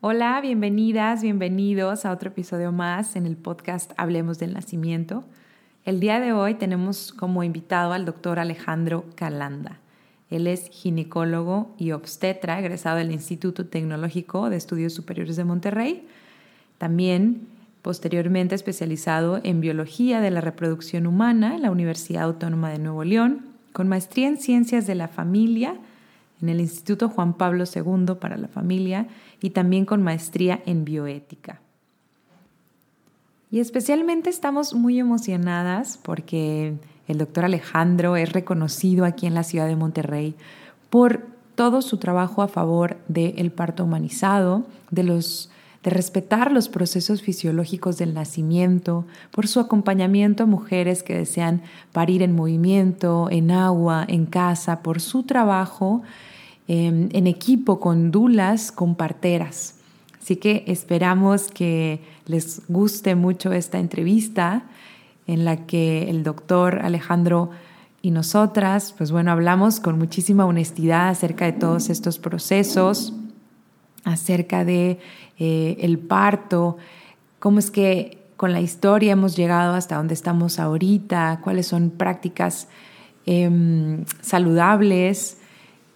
Hola, bienvenidas, bienvenidos a otro episodio más en el podcast Hablemos del Nacimiento. El día de hoy tenemos como invitado al doctor Alejandro Calanda. Él es ginecólogo y obstetra, egresado del Instituto Tecnológico de Estudios Superiores de Monterrey. También posteriormente especializado en biología de la reproducción humana en la Universidad Autónoma de Nuevo León, con maestría en ciencias de la familia en el Instituto Juan Pablo II para la Familia y también con maestría en bioética. Y especialmente estamos muy emocionadas porque el doctor Alejandro es reconocido aquí en la ciudad de Monterrey por todo su trabajo a favor del parto humanizado, de, los, de respetar los procesos fisiológicos del nacimiento, por su acompañamiento a mujeres que desean parir en movimiento, en agua, en casa, por su trabajo Em, en equipo con dulas, con parteras. Así que esperamos que les guste mucho esta entrevista en la que el doctor Alejandro y nosotras, pues bueno, hablamos con muchísima honestidad acerca de todos estos procesos, acerca de eh, el parto, cómo es que con la historia hemos llegado hasta donde estamos ahorita, cuáles son prácticas em, saludables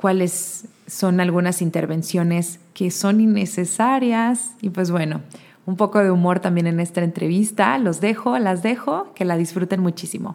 cuáles son algunas intervenciones que son innecesarias y pues bueno, un poco de humor también en esta entrevista. Los dejo, las dejo, que la disfruten muchísimo.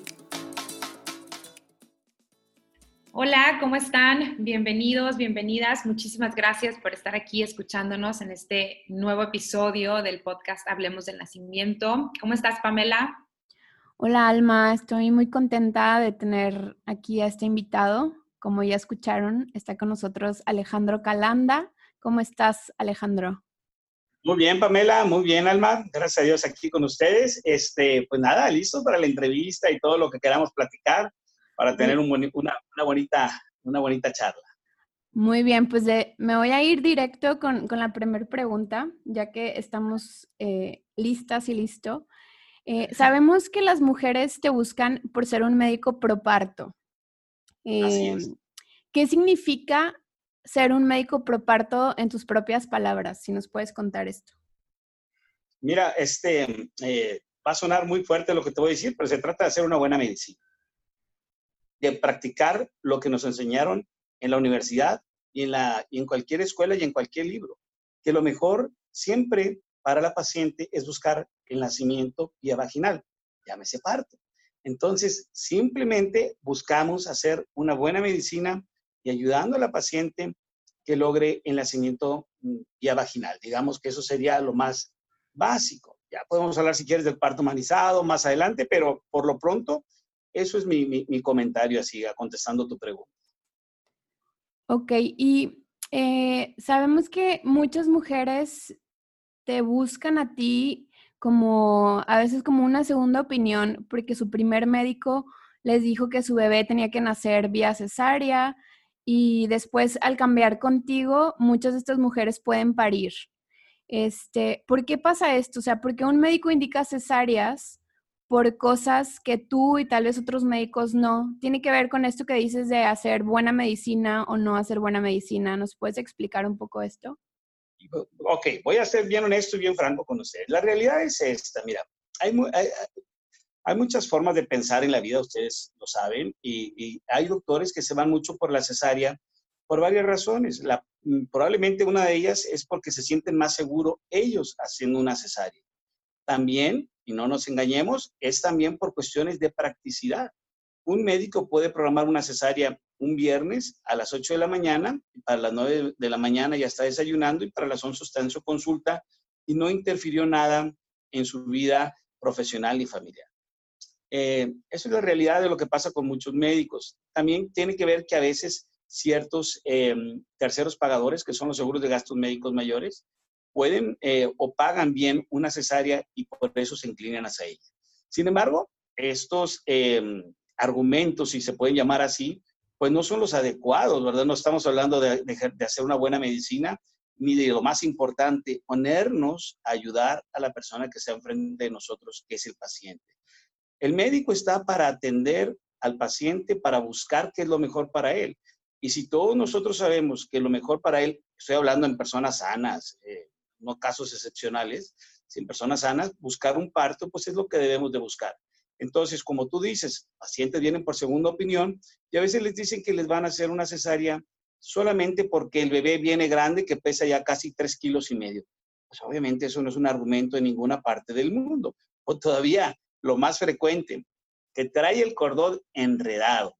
Hola, ¿cómo están? Bienvenidos, bienvenidas. Muchísimas gracias por estar aquí escuchándonos en este nuevo episodio del podcast Hablemos del Nacimiento. ¿Cómo estás, Pamela? Hola Alma, estoy muy contenta de tener aquí a este invitado. Como ya escucharon, está con nosotros Alejandro Calanda. ¿Cómo estás, Alejandro? Muy bien, Pamela, muy bien, Alma. Gracias a Dios aquí con ustedes. Este, pues nada, listo para la entrevista y todo lo que queramos platicar para tener una, bonita, una bonita charla. Muy bien, pues me voy a ir directo con, la primera pregunta, ya que estamos eh, listas y listo. Eh, sabemos que las mujeres te buscan por ser un médico proparto. Eh, ¿Qué significa ser un médico proparto en tus propias palabras? Si nos puedes contar esto. Mira, este eh, va a sonar muy fuerte lo que te voy a decir, pero se trata de hacer una buena medicina, de practicar lo que nos enseñaron en la universidad y en, la, y en cualquier escuela y en cualquier libro, que lo mejor siempre para la paciente es buscar el nacimiento vía vaginal, llámese parto. Entonces, simplemente buscamos hacer una buena medicina y ayudando a la paciente que logre el nacimiento vía vaginal. Digamos que eso sería lo más básico. Ya podemos hablar si quieres del parto humanizado más adelante, pero por lo pronto, eso es mi, comentario así, contestando tu pregunta. Ok, y eh, sabemos que muchas mujeres te buscan a ti como a veces como una segunda opinión, porque su primer médico les dijo que su bebé tenía que nacer vía cesárea y después al cambiar contigo, muchas de estas mujeres pueden parir. Este, ¿por qué pasa esto? O sea, porque un médico indica cesáreas por cosas que tú y tal vez otros médicos no. Tiene que ver con esto que dices de hacer buena medicina o no hacer buena medicina. ¿Nos puedes explicar un poco esto? ok, voy a ser bien honesto y bien franco con ustedes. La realidad es esta, mira, hay, muchas formas de pensar en la vida, ustedes lo saben, y, hay doctores que se van mucho por la cesárea por varias razones. Mm, probablemente una de ellas es porque se sienten más seguros ellos haciendo una cesárea. También, y no nos engañemos, es también por cuestiones de practicidad. Un médico puede programar una cesárea un viernes a las 8 de la mañana, para las 9 de la mañana ya está desayunando y para las 11 está en su consulta y no interfirió nada en su vida profesional y familiar. Eh, eso es la realidad de lo que pasa con muchos médicos. También tiene que ver que a veces ciertos eh, terceros pagadores, que son los seguros de gastos médicos mayores, pueden eh, o pagan bien una cesárea y por eso se inclinan hacia ella. Sin embargo, estos em, argumentos, si se pueden llamar así, pues no son los adecuados, ¿verdad? No estamos hablando de, de hacer una buena medicina, ni de lo más importante, ponernos a ayudar a la persona que está enfrente de nosotros, que es el paciente. El médico está para atender al paciente, para buscar qué es lo mejor para él. Y si todos nosotros sabemos que lo mejor para él, estoy hablando en personas sanas, eh, no casos excepcionales, sin personas sanas, buscar un parto, pues es lo que debemos de buscar. Entonces, como tú dices, pacientes vienen por segunda opinión y a veces les dicen que les van a hacer una cesárea solamente porque el bebé viene grande que pesa ya casi tres kilos y medio. Pues obviamente eso no es un argumento en ninguna parte del mundo. O todavía lo más frecuente, que trae el cordón enredado.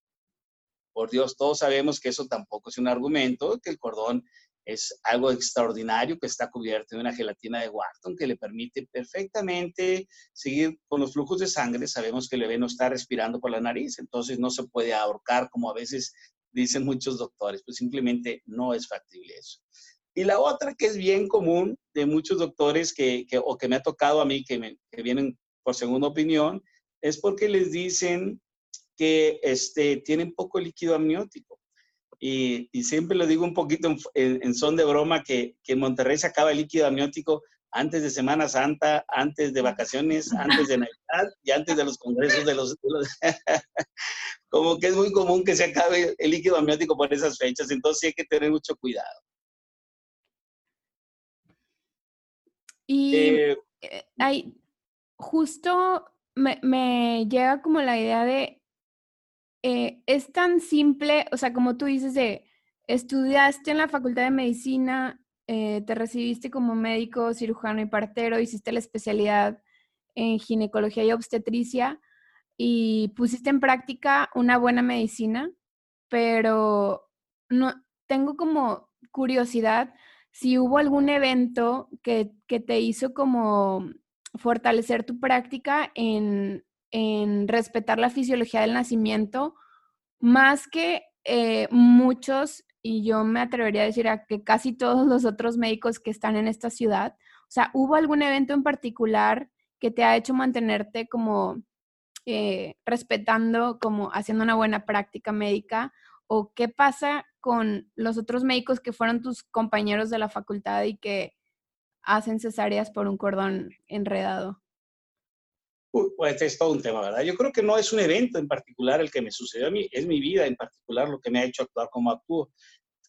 Por Dios, todos sabemos que eso tampoco es un argumento, que el cordón es algo extraordinario que está cubierto de una gelatina de Wharton que le permite perfectamente seguir con los flujos de sangre. Sabemos que el bebé no está respirando por la nariz, entonces no se puede ahorcar como a veces dicen muchos doctores, pues simplemente no es factible eso. Y la otra que es bien común de muchos doctores que, o que me ha tocado a mí, que, que vienen por segunda opinión, es porque les dicen que este, tienen poco líquido amniótico. Y, siempre lo digo un poquito en, son de broma que, que, en Monterrey se acaba el líquido amniótico antes de Semana Santa, antes de vacaciones, antes de Navidad y antes de los congresos de los... como que es muy común que se acabe el líquido amniótico por esas fechas, entonces hay que tener mucho cuidado. Y eh, eh, hay, justo me, me, llega como la idea de eh, es tan simple, o sea, como tú dices, de estudiaste en la Facultad de Medicina, eh, te recibiste como médico, cirujano y partero, hiciste la especialidad en ginecología y obstetricia y pusiste en práctica una buena medicina, pero no tengo como curiosidad si hubo algún evento que, que te hizo como fortalecer tu práctica en, en respetar la fisiología del nacimiento, más que eh, muchos, y yo me atrevería a decir a que casi todos los otros médicos que están en esta ciudad. O sea, ¿hubo algún evento en particular que te ha hecho mantenerte como eh, respetando, como haciendo una buena práctica médica? ¿O qué pasa con los otros médicos que fueron tus compañeros de la facultad y que hacen cesáreas por un cordón enredado? Pues es todo un tema, ¿verdad? Yo creo que no es un evento en particular el que me sucedió a mí, es mi vida en particular lo que me ha hecho actuar como actúo.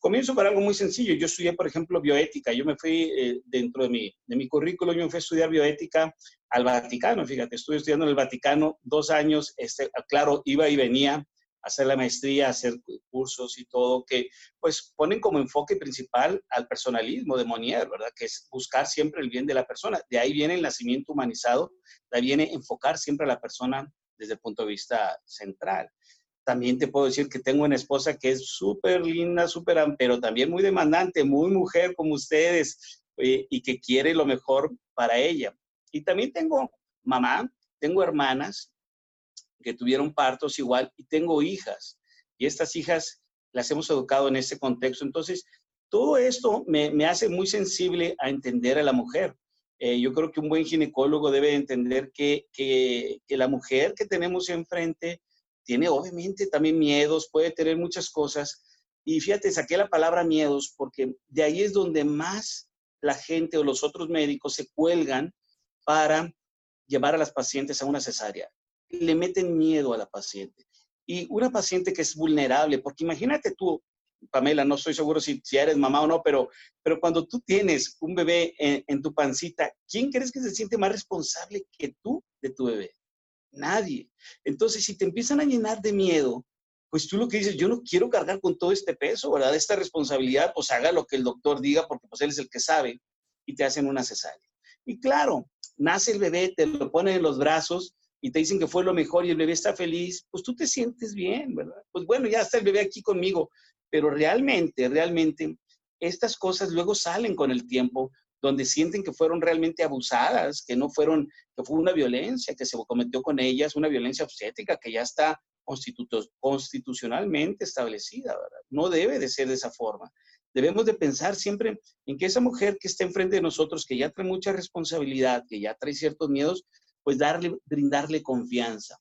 Comienzo por algo muy sencillo. Yo estudié, por ejemplo, bioética. Yo me fui eh, dentro de mi, de mi currículo, yo me fui a estudiar bioética al Vaticano. Fíjate, estuve estudiando en el Vaticano dos años. Este, claro, iba y venía hacer la maestría, hacer cursos y todo, que pues ponen como enfoque principal al personalismo de Monier, ¿verdad? Que es buscar siempre el bien de la persona. De ahí viene el nacimiento humanizado, de ahí viene enfocar siempre a la persona desde el punto de vista central. También te puedo decir que tengo una esposa que es súper linda, súper, pero también muy demandante, muy mujer como ustedes, eh, y que quiere lo mejor para ella. Y también tengo mamá, tengo hermanas, que tuvieron partos igual y tengo hijas y estas hijas las hemos educado en ese contexto. Entonces, todo esto me, me hace muy sensible a entender a la mujer. Eh, yo creo que un buen ginecólogo debe entender que, que, que la mujer que tenemos enfrente tiene obviamente también miedos, puede tener muchas cosas. Y fíjate, saqué la palabra miedos porque de ahí es donde más la gente o los otros médicos se cuelgan para llevar a las pacientes a una cesárea le meten miedo a la paciente. Y una paciente que es vulnerable, porque imagínate tú, Pamela, no estoy seguro si, si eres mamá o no, pero, pero cuando tú tienes un bebé en, tu pancita, ¿quién crees que se siente más responsable que tú de tu bebé? Nadie. Entonces, si te empiezan a llenar de miedo, pues tú lo que dices, yo no quiero cargar con todo este peso, ¿verdad? Esta responsabilidad, pues haga lo que el doctor diga, porque pues él es el que sabe, y te hacen una cesárea. Y claro, nace el bebé, te lo ponen en los brazos, y te dicen que fue lo mejor y el bebé está feliz, pues tú te sientes bien, ¿verdad? Pues bueno, ya está el bebé aquí conmigo, pero realmente, realmente, estas cosas luego salen con el tiempo, donde sienten que fueron realmente abusadas, que no fueron, que fue una violencia que se cometió con ellas, una violencia obstétrica que ya está constitucionalmente establecida, ¿verdad? No debe de ser de esa forma. debemos de pensar siempre en que esa mujer que está enfrente de nosotros, que ya trae mucha responsabilidad, que ya trae ciertos miedos, pues darle, brindarle confianza.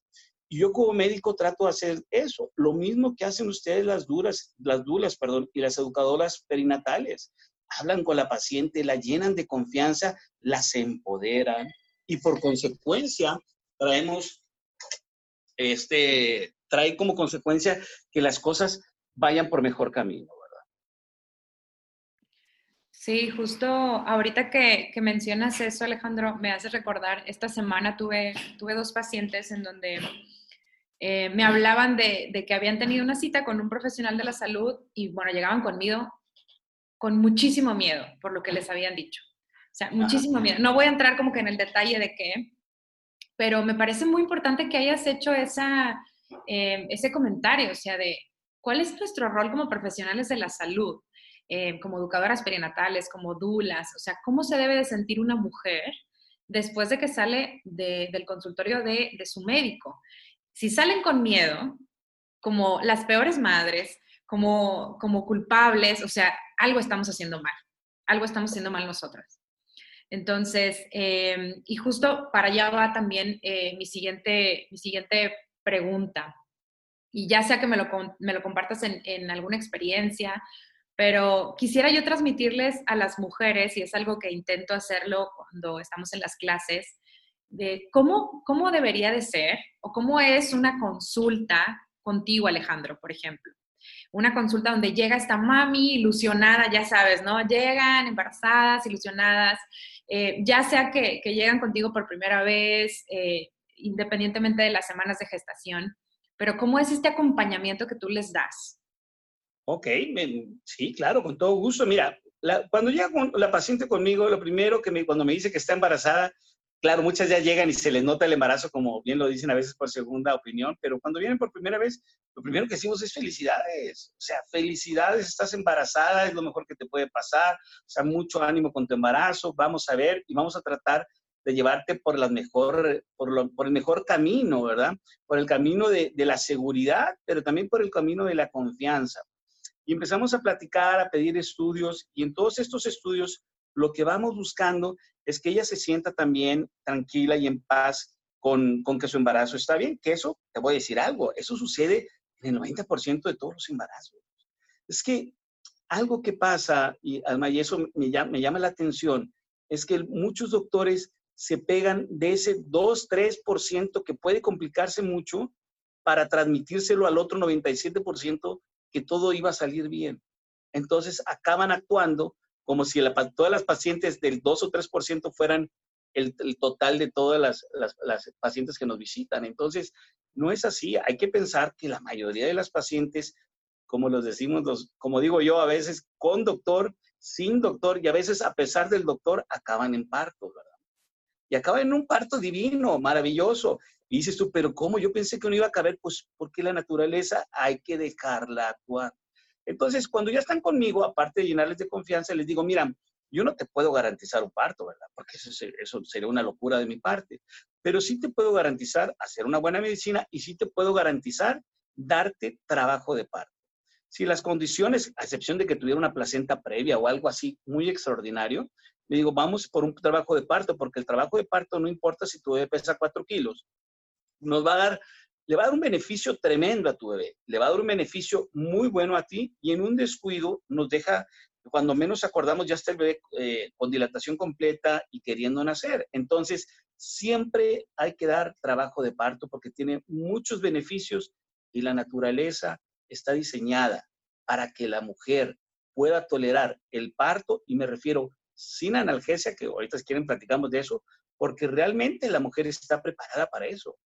Y yo como médico trato de hacer eso, lo mismo que hacen ustedes las duras, las dulas, perdón, y las educadoras perinatales. Hablan con la paciente, la llenan de confianza, las empoderan y por consecuencia traemos este trae como consecuencia que las cosas vayan por mejor camino. Sí, justo ahorita que, mencionas eso, Alejandro, me hace recordar, esta semana tuve, tuve dos pacientes en donde eh, me hablaban de, que habían tenido una cita con un profesional de la salud y bueno, llegaban conmigo con muchísimo miedo por lo que les habían dicho. O sea, muchísimo miedo. No voy a entrar como que en el detalle de qué, pero me parece muy importante que hayas hecho esa, eh, ese comentario, o sea, de cuál es nuestro rol como profesionales de la salud, eh, como educadoras perinatales, como dulas, o sea, cómo se debe de sentir una mujer después de que sale del consultorio de, su médico. Si salen con miedo, como las peores madres, como, como culpables, o sea, algo estamos haciendo mal, algo estamos haciendo mal nosotras. Entonces, eh, y justo para allá va también mi, siguiente, mi siguiente pregunta. Y ya sea que me lo, me lo compartas en, alguna experiencia, pero quisiera yo transmitirles a las mujeres, y es algo que intento hacerlo cuando estamos en las clases, de cómo, cómo debería de ser o cómo es una consulta contigo, Alejandro, por ejemplo. Una consulta donde llega esta mami ilusionada, ya sabes, ¿no? Llegan embarazadas, ilusionadas, eh, ya sea que, que, llegan contigo por primera vez, eh, independientemente de las semanas de gestación, pero ¿cómo es este acompañamiento que tú les das? Ok, sí, claro, con todo gusto. Mira, cuando llega la paciente conmigo, lo primero que me, cuando me dice que está embarazada, claro, muchas ya llegan y se les nota el embarazo, como bien lo dicen a veces por segunda opinión, pero cuando vienen por primera vez, lo primero que decimos es felicidades. O sea, felicidades, estás embarazada, es lo mejor que te puede pasar. O sea, mucho ánimo con tu embarazo, vamos a ver y vamos a tratar de llevarte por, la mejor, por, por el mejor camino, ¿verdad? Por el camino de, de la seguridad, pero también por el camino de la confianza. Y empezamos a platicar, a pedir estudios, y en todos estos estudios lo que vamos buscando es que ella se sienta también tranquila y en paz con, con, que su embarazo está bien, que eso, te voy a decir algo, eso sucede en el 90% de todos los embarazos. Es que algo que pasa, y además y eso me llama, me llama la atención, es que muchos doctores se pegan de ese 2, 3% que puede complicarse mucho para transmitírselo al otro 97% que todo iba a salir bien. Entonces acaban actuando como si todas las pacientes del 2 o 3% fueran el, total de todas las, las, pacientes que nos visitan. Entonces, no es así. Hay que pensar que la mayoría de las pacientes, como los decimos, los, como digo yo, a veces con doctor, sin doctor y a veces a pesar del doctor, acaban en parto, ¿verdad? y acaba en un parto divino, maravilloso. Y dices tú, pero ¿cómo? Yo pensé que no iba a caber, pues porque la naturaleza hay que dejarla actuar. Entonces, cuando ya están conmigo, aparte de llenarles de confianza, les digo, mira, yo no te puedo garantizar un parto, ¿verdad? Porque eso, sería una locura de mi parte. Pero sí te puedo garantizar hacer una buena medicina y sí te puedo garantizar darte trabajo de parto. Si las condiciones, a excepción de que tuviera una placenta previa o algo así muy extraordinario, le digo, vamos por un trabajo de parto, porque el trabajo de parto no importa si tu bebé pesa 4 kilos, nos va a dar, le va a dar un beneficio tremendo a tu bebé, le va a dar un beneficio muy bueno a ti y en un descuido nos deja, cuando menos acordamos, ya está el bebé eh, con dilatación completa y queriendo nacer. Entonces, siempre hay que dar trabajo de parto porque tiene muchos beneficios y la naturaleza está diseñada para que la mujer pueda tolerar el parto, y me refiero sin analgesia, que ahorita quieren platicamos de eso, porque realmente la mujer está preparada para eso.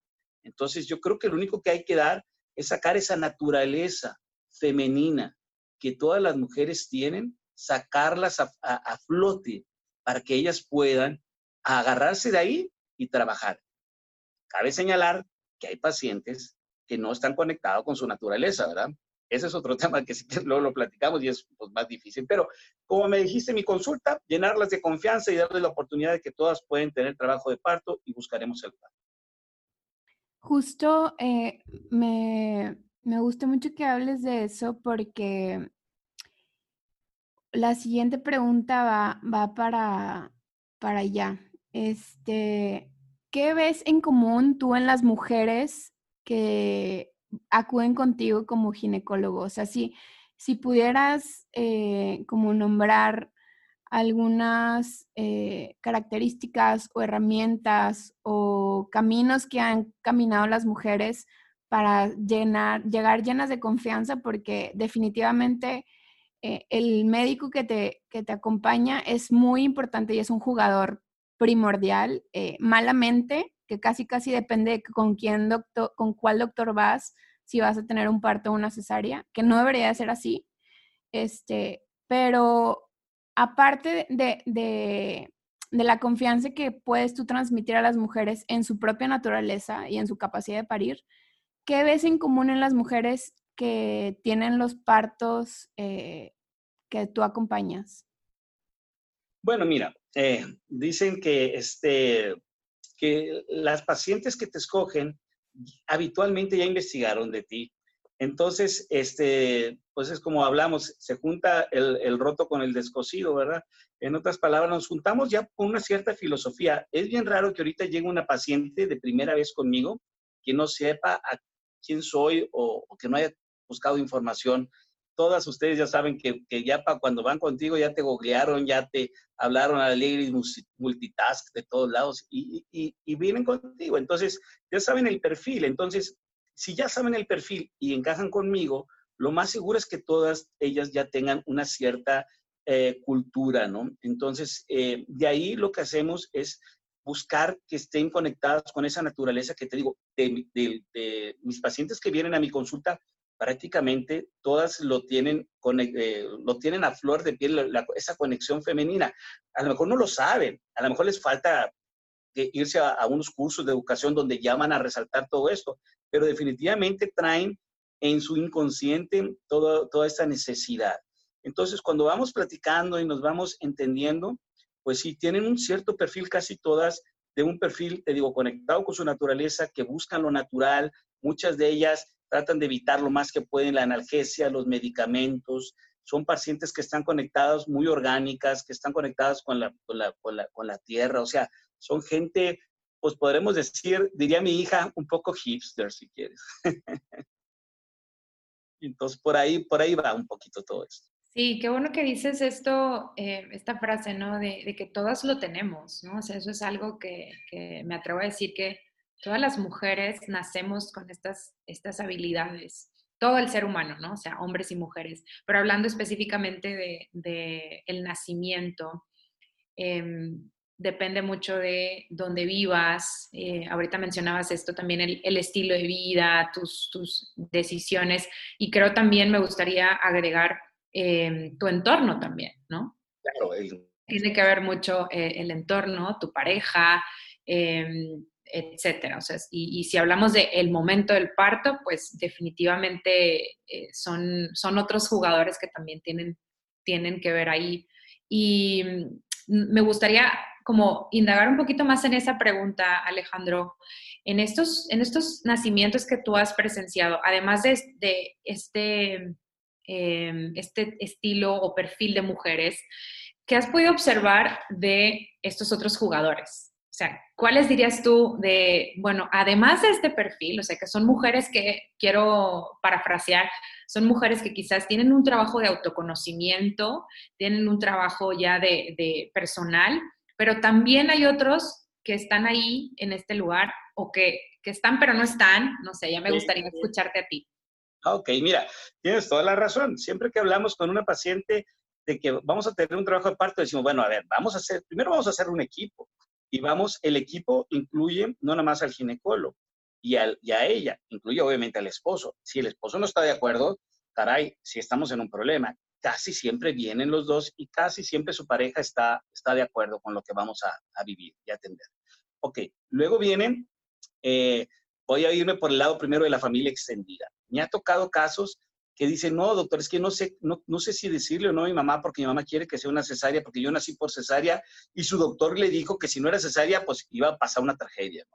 Entonces yo creo que lo único que hay que dar es sacar esa naturaleza femenina que todas las mujeres tienen, sacarlas a, flote para que ellas puedan agarrarse de ahí y trabajar. Cabe señalar que hay pacientes que no están conectados con su naturaleza, ¿verdad? Ese es otro tema que luego lo platicamos y es pues, más difícil. Pero como me dijiste mi consulta, llenarlas de confianza y darles la oportunidad de que todas pueden tener trabajo de parto y buscaremos el plan. Justo eh, me, me gusta mucho que hables de eso porque la siguiente pregunta va, va para, para allá. Este, ¿qué ves en común tú en las mujeres que acuden contigo como ginecólogo? O sea, si, pudieras eh, como nombrar algunas eh, características o herramientas o caminos que han caminado las mujeres para llegar llenas de confianza, porque definitivamente eh, el médico que te, que te acompaña es muy importante y es un jugador primordial, eh, malamente, que casi casi depende con quién doctor, con cuál doctor vas, si vas a tener un parto o una cesárea, que no debería ser así. Este, pero aparte de, de, de, la confianza que puedes tú transmitir a las mujeres en su propia naturaleza y en su capacidad de parir, ¿qué ves en común en las mujeres que tienen los partos eh, que tú acompañas? Bueno, mira, eh, dicen que, este, que las pacientes que te escogen habitualmente ya investigaron de ti. Entonces, este, pues es como hablamos, se junta el, el, roto con el descosido, ¿verdad? En otras palabras, nos juntamos ya con una cierta filosofía. Es bien raro que ahorita llegue una paciente de primera vez conmigo que no sepa a quién soy o, que no haya buscado información todas ustedes ya saben que, que ya para cuando van contigo ya te googlearon, ya te hablaron a Alegre multitask de todos lados y, y, vienen contigo. Entonces, ya saben el perfil. Entonces, si ya saben el perfil y encajan conmigo, lo más seguro es que todas ellas ya tengan una cierta eh, cultura, ¿no? Entonces, eh, de ahí lo que hacemos es buscar que estén conectadas con esa naturaleza que te digo, de, mis pacientes que vienen a mi consulta, prácticamente todas lo tienen, eh, lo tienen a flor de piel, esa conexión femenina. A lo mejor no lo saben, a lo mejor les falta irse a, unos cursos de educación donde llaman a resaltar todo esto, pero definitivamente traen en su inconsciente todo, toda esta necesidad. Entonces, cuando vamos platicando y nos vamos entendiendo, pues sí, tienen un cierto perfil casi todas de un perfil, te digo, conectado con su naturaleza, que buscan lo natural, muchas de ellas tratan de evitar lo más que pueden la analgesia, los medicamentos. Son pacientes que están conectados, muy orgánicas, que están conectadas con la, con la, con la, con la tierra. O sea, son gente, pues podremos decir, diría mi hija, un poco hipster, si quieres. Entonces, por ahí, por ahí va un poquito todo esto. Sí, qué bueno que dices esto, eh, esta frase, ¿no? De, que todas lo tenemos, ¿no? O sea, eso es algo que, me atrevo a decir que todas las mujeres nacemos con estas, estas habilidades, todo el ser humano, ¿no? O sea, hombres y mujeres, pero hablando específicamente de, el nacimiento, eh, depende mucho de dónde vivas. Eh, ahorita mencionabas esto también, el, el estilo de vida, tus, tus, decisiones, y creo también me gustaría agregar eh, tu entorno también, ¿no? Claro, el... Tiene que ver mucho eh, el entorno, tu pareja, em, etcétera. O sea, y, y, si hablamos del el momento del parto, pues definitivamente son, son otros jugadores que también tienen, tienen que ver ahí. Y mm, me gustaría como indagar un poquito más en esa pregunta, Alejandro. En estos, en estos nacimientos que tú has presenciado, además de, de este, eh, este estilo o perfil de mujeres, ¿qué has podido observar de estos otros jugadores? O sea, ¿cuáles dirías tú de, bueno, además de este perfil, o sea, que son mujeres que, quiero parafrasear, son mujeres que quizás tienen un trabajo de autoconocimiento, tienen un trabajo ya de, de personal, pero también hay otros que están ahí en este lugar o que, que están pero no están, no sé, ya me gustaría escucharte a ti. Ok, mira, tienes toda la razón. Siempre que hablamos con una paciente de que vamos a tener un trabajo de parto, decimos, bueno, a ver, vamos a hacer, primero vamos a hacer un equipo. Y vamos, el equipo incluye no nada más al ginecólogo y, al, y a ella, incluye obviamente al esposo. Si el esposo no está de acuerdo, caray, si estamos en un problema, casi siempre vienen los dos y casi siempre su pareja está, está de acuerdo con lo que vamos a, vivir y atender. Ok, luego vienen, eh, voy a irme por el lado primero de la familia extendida. Me ha tocado casos que dice, no, doctor, es que no sé, no, no, sé si decirle o no a mi mamá porque mi mamá quiere que sea una cesárea, porque yo nací por cesárea y su doctor le dijo que si no era cesárea, pues iba a pasar una tragedia.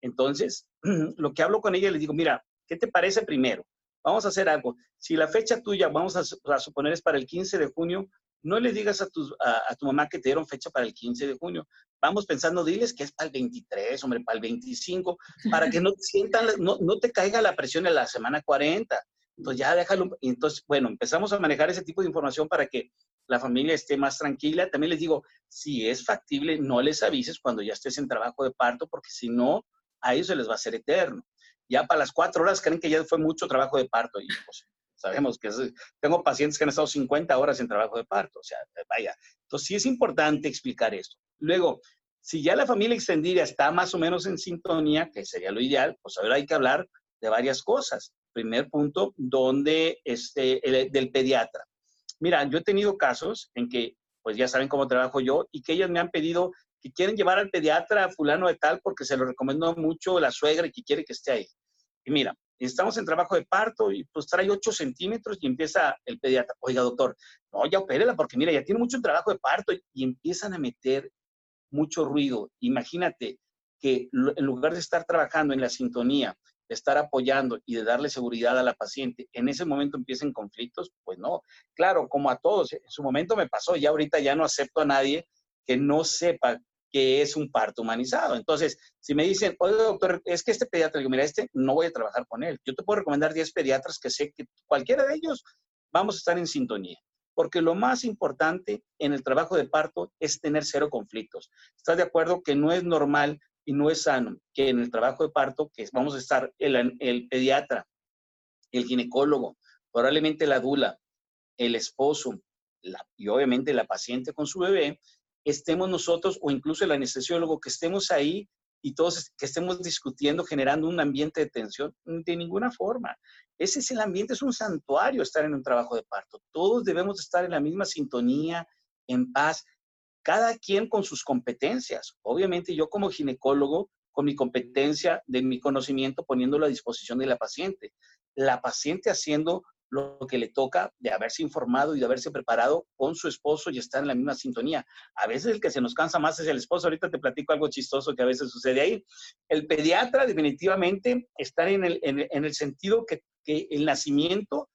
Entonces, lo que hablo con ella, le digo, mira, ¿qué te parece primero? Vamos a hacer algo. Si la fecha tuya, vamos a, suponer, es para el 15 de junio, no le digas a tu, a, tu mamá que te dieron fecha para el 15 de junio. Vamos pensando, diles que es para el 23, hombre, para el 25, para que no te sientan, no, no te caiga la presión en la semana 40. Entonces ya déjalo. Entonces, bueno, empezamos a manejar ese tipo de información para que la familia esté más tranquila. También les digo, si es factible, no les avises cuando ya estés en trabajo de parto, porque si no, a ellos se les va a hacer eterno. Ya para las cuatro horas creen que ya fue mucho trabajo de parto y pues Sabemos que tengo pacientes que han estado 50 horas en trabajo de parto, o sea, vaya. Entonces sí es importante explicar esto. Luego, si ya la familia extendida está más o menos en sintonía, que sería lo ideal, pues ahora hay que hablar de varias cosas. Primer punto, donde este, del pediatra. Mira, yo he tenido casos en que, pues ya saben cómo trabajo yo, y que ellas me han pedido que quieren llevar al pediatra fulano de tal porque se lo recomendó mucho la suegra y que quiere que esté ahí. Y mira, estamos en trabajo de parto y pues trae 8 centímetros y empieza el pediatra, oiga doctor, no, ya opérela porque mira, ya tiene mucho trabajo de parto y empiezan a meter mucho ruido. Imagínate que en lugar de estar trabajando en la sintonía, de estar apoyando y de darle seguridad a la paciente, en ese momento empiecen conflictos, pues no. Claro, como a todos, en su momento me pasó, y ahorita ya no acepto a nadie que no sepa que es un parto humanizado. Entonces, si me dicen, oye, doctor, es que este pediatra, digo, mira, este no voy a trabajar con él. Yo te puedo recomendar 10 pediatras que sé que cualquiera de ellos vamos a estar en sintonía. Porque lo más importante en el trabajo de parto es tener cero conflictos. ¿Estás de acuerdo que no es normal y no es sano que en el trabajo de parto, que vamos a estar el, pediatra, el ginecólogo, probablemente la dula, el esposo y obviamente la paciente con su bebé, estemos nosotros o incluso el anestesiólogo, que estemos ahí y todos que estemos discutiendo, generando un ambiente de tensión, de ninguna forma. Ese es el ambiente, es un santuario estar en un trabajo de parto. Todos debemos estar en la misma sintonía, en paz, cada quien con sus competencias. Obviamente yo como ginecólogo, con mi competencia de mi conocimiento, poniéndolo a disposición de la paciente. La paciente haciendo lo que le toca de haberse informado y de haberse preparado con su esposo y estar en la misma sintonía. A veces el que se nos cansa más es el esposo. Ahorita te platico algo chistoso que a veces sucede ahí. El pediatra definitivamente está en el, en, sentido que, que, el nacimiento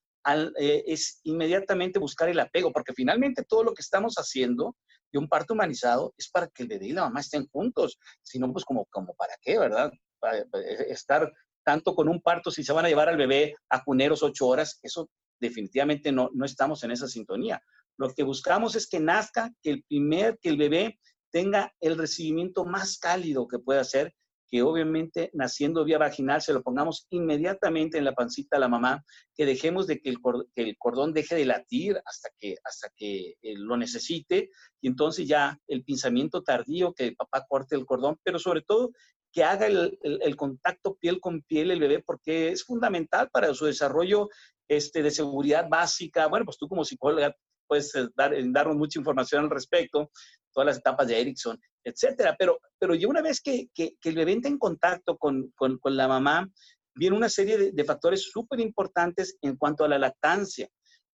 eh, es inmediatamente buscar el apego, porque finalmente todo lo que estamos haciendo de un parto humanizado es para que el bebé y la mamá estén juntos. Si no, pues como, como para qué, ¿verdad? Para estar tanto con un parto, si se van a llevar al bebé a cuneros ocho horas, eso definitivamente no, no estamos en esa sintonía. Lo que buscamos es que nazca, que el primer, que el bebé tenga el recibimiento más cálido que pueda ser, que obviamente naciendo vía vaginal se lo pongamos inmediatamente en la pancita a la mamá, que dejemos de que el, cordón deje de latir hasta que, hasta que eh, lo necesite, y entonces ya el pinzamiento tardío, que el papá corte el cordón, pero sobre todo que haga el, contacto piel con piel el bebé, porque es fundamental para su desarrollo este, de seguridad básica. Bueno, pues tú como psicóloga puedes eh, dar, eh, darnos mucha información al respecto, todas las etapas de Erickson, etcétera. Pero, pero ya una vez que, que, el bebé entra en contacto con, con, con la mamá, viene una serie de, factores súper importantes en cuanto a la lactancia.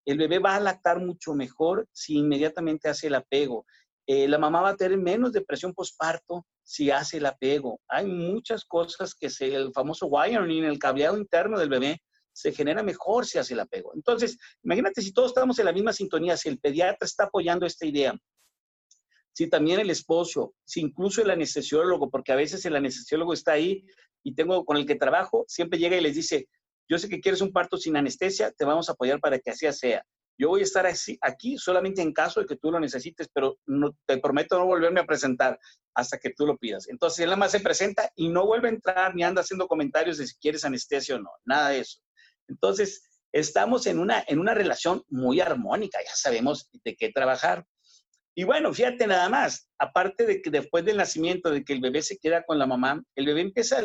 El bebé va a lactar mucho mejor si inmediatamente hace el apego. Eh, la mamá va a tener menos depresión postparto si hace el apego. Hay muchas cosas que el famoso wiring, el cableado interno del bebé, se genera mejor si hace el apego. Entonces, imagínate si todos estamos en la misma sintonía, si el pediatra está apoyando esta idea, si también el esposo, si incluso el anestesiólogo, porque a veces el anestesiólogo está ahí y tengo con el que trabajo, siempre llega y les dice, yo sé que quieres un parto sin anestesia, te vamos a apoyar para que así sea. Yo voy a estar aquí solamente en caso de que tú lo necesites, pero no, te prometo no volverme a presentar hasta que tú lo pidas. Entonces, él nada más se presenta y no vuelve a entrar ni anda haciendo comentarios de si quieres anestesia o no, nada de eso. Entonces, estamos en una, en una relación muy armónica, ya sabemos de qué trabajar. Y bueno, fíjate nada más, aparte de que después del nacimiento, de que el bebé se queda con la mamá, el bebé empieza,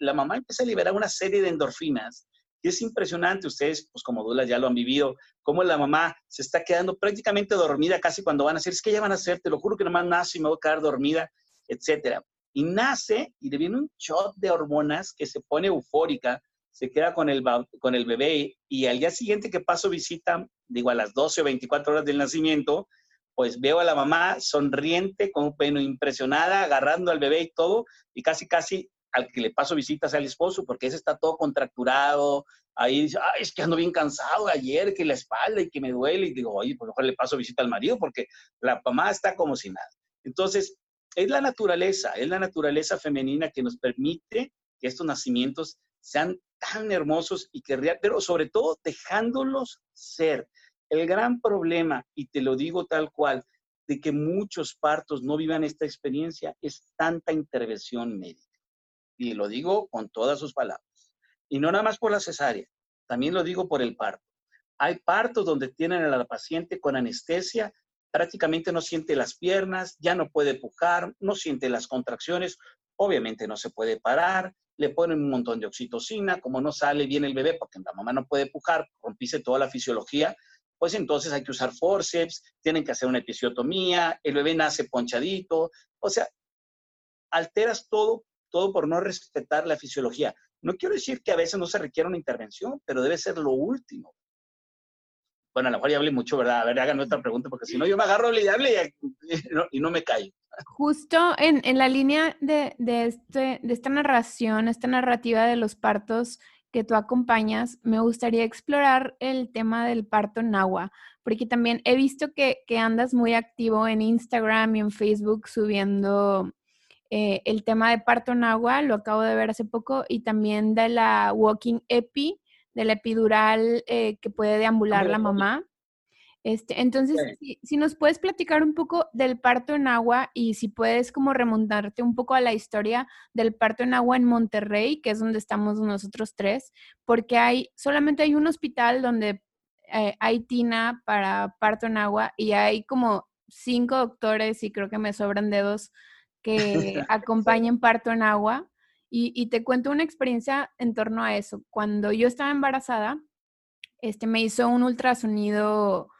la mamá empieza a liberar una serie de endorfinas y es impresionante, ustedes, pues como dudas ya lo han vivido, cómo la mamá se está quedando prácticamente dormida casi cuando van a hacer, es que ya van a hacer, te lo juro que nomás nace y me voy a quedar dormida, etcétera. Y nace y le viene un shot de hormonas que se pone eufórica, se queda con el, con el bebé y al día siguiente que paso visita, digo a las 12 o 24 horas del nacimiento, pues veo a la mamá sonriente, con pelo impresionada, agarrando al bebé y todo, y casi, casi al que le paso visitas al esposo, porque ese está todo contracturado, ahí dice, ay, es que ando bien cansado ayer, que la espalda y que me duele, y digo, oye, pues mejor le paso visita al marido porque la mamá está como si nada. Entonces, es la naturaleza, es la naturaleza femenina que nos permite que estos nacimientos sean tan hermosos y que, pero sobre todo dejándolos ser. El gran problema, y te lo digo tal cual, de que muchos partos no vivan esta experiencia es tanta intervención médica. Y lo digo con todas sus palabras. Y no nada más por la cesárea, también lo digo por el parto. Hay partos donde tienen a la paciente con anestesia, prácticamente no siente las piernas, ya no puede pujar, no siente las contracciones, obviamente no se puede parar, le ponen un montón de oxitocina, como no sale bien el bebé porque la mamá no puede pujar, rompise toda la fisiología, pues entonces hay que usar forceps, tienen que hacer una episiotomía, el bebé nace ponchadito, o sea, alteras todo, todo por no respetar la fisiología. No quiero decir que a veces no se requiera una intervención, pero debe ser lo último. Bueno, a lo mejor ya hablé mucho, ¿verdad? A ver, háganme otra pregunta, porque si no yo me agarro y hable y, no, me callo. Justo en, en la línea de, de, este, de esta narración, esta narrativa de los partos, que tú acompañas, me gustaría explorar el tema del parto en agua, porque también he visto que, andas muy activo en Instagram y en Facebook subiendo eh, el tema de parto en agua, lo acabo de ver hace poco, y también de la walking epi, de la epidural eh, que puede deambular la mamá. Este, entonces, si, nos puedes platicar un poco del parto en agua y si puedes como remontarte un poco a la historia del parto en agua en Monterrey, que es donde estamos nosotros tres, porque hay, solamente hay un hospital donde eh, hay tina para parto en agua y hay como cinco doctores y creo que me sobran dedos que acompañen parto en agua. Y, y te cuento una experiencia en torno a eso. Cuando yo estaba embarazada, este, me hizo un ultrasonido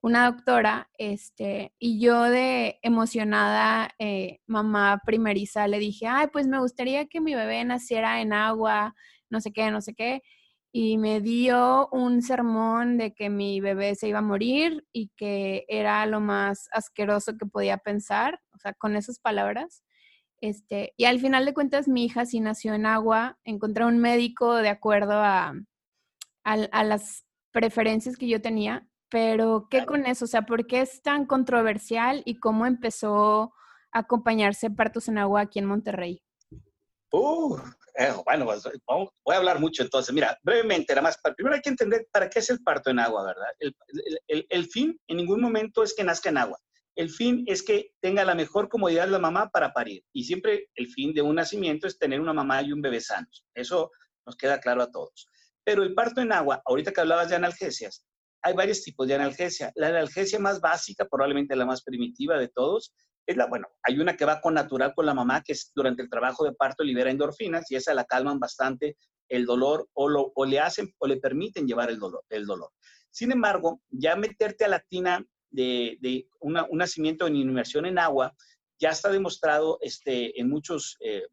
una doctora, este, y yo de emocionada, eh, mamá primeriza, le dije, ay, pues me gustaría que mi bebé naciera en agua, no sé qué, no sé qué, y me dio un sermón de que mi bebé se iba a morir y que era lo más asqueroso que podía pensar, o sea, con esas palabras. Este, y al final de cuentas, mi hija sí nació en agua, encontré un médico de acuerdo a, a las preferencias que yo tenía pero, ¿qué con eso? O sea, ¿por qué es tan controversial y cómo empezó a acompañarse Partos en Agua aquí en Monterrey? Uh, eh, bueno, pues, voy a hablar mucho entonces. Mira, brevemente, nada más, primero hay que entender para qué es el parto en agua, ¿verdad? El, fin en ningún momento es que nazca en agua. El fin es que tenga la mejor comodidad la mamá para parir. Y siempre el fin de un nacimiento es tener una mamá y un bebé sanos. Eso nos queda claro a todos. Pero el parto en agua, ahorita que hablabas de analgesias, hay varios tipos de analgesia. La analgesia más básica, probablemente la más primitiva de todos, es la, bueno, hay una que va con natural con la mamá, que es durante el trabajo de parto libera endorfinas y esa la calman bastante el dolor o, lo, o le hacen o le permiten llevar el dolor. El dolor. Sin embargo, ya meterte a la tina de, de un nacimiento en inmersión en agua, ya está demostrado este, en muchos eh,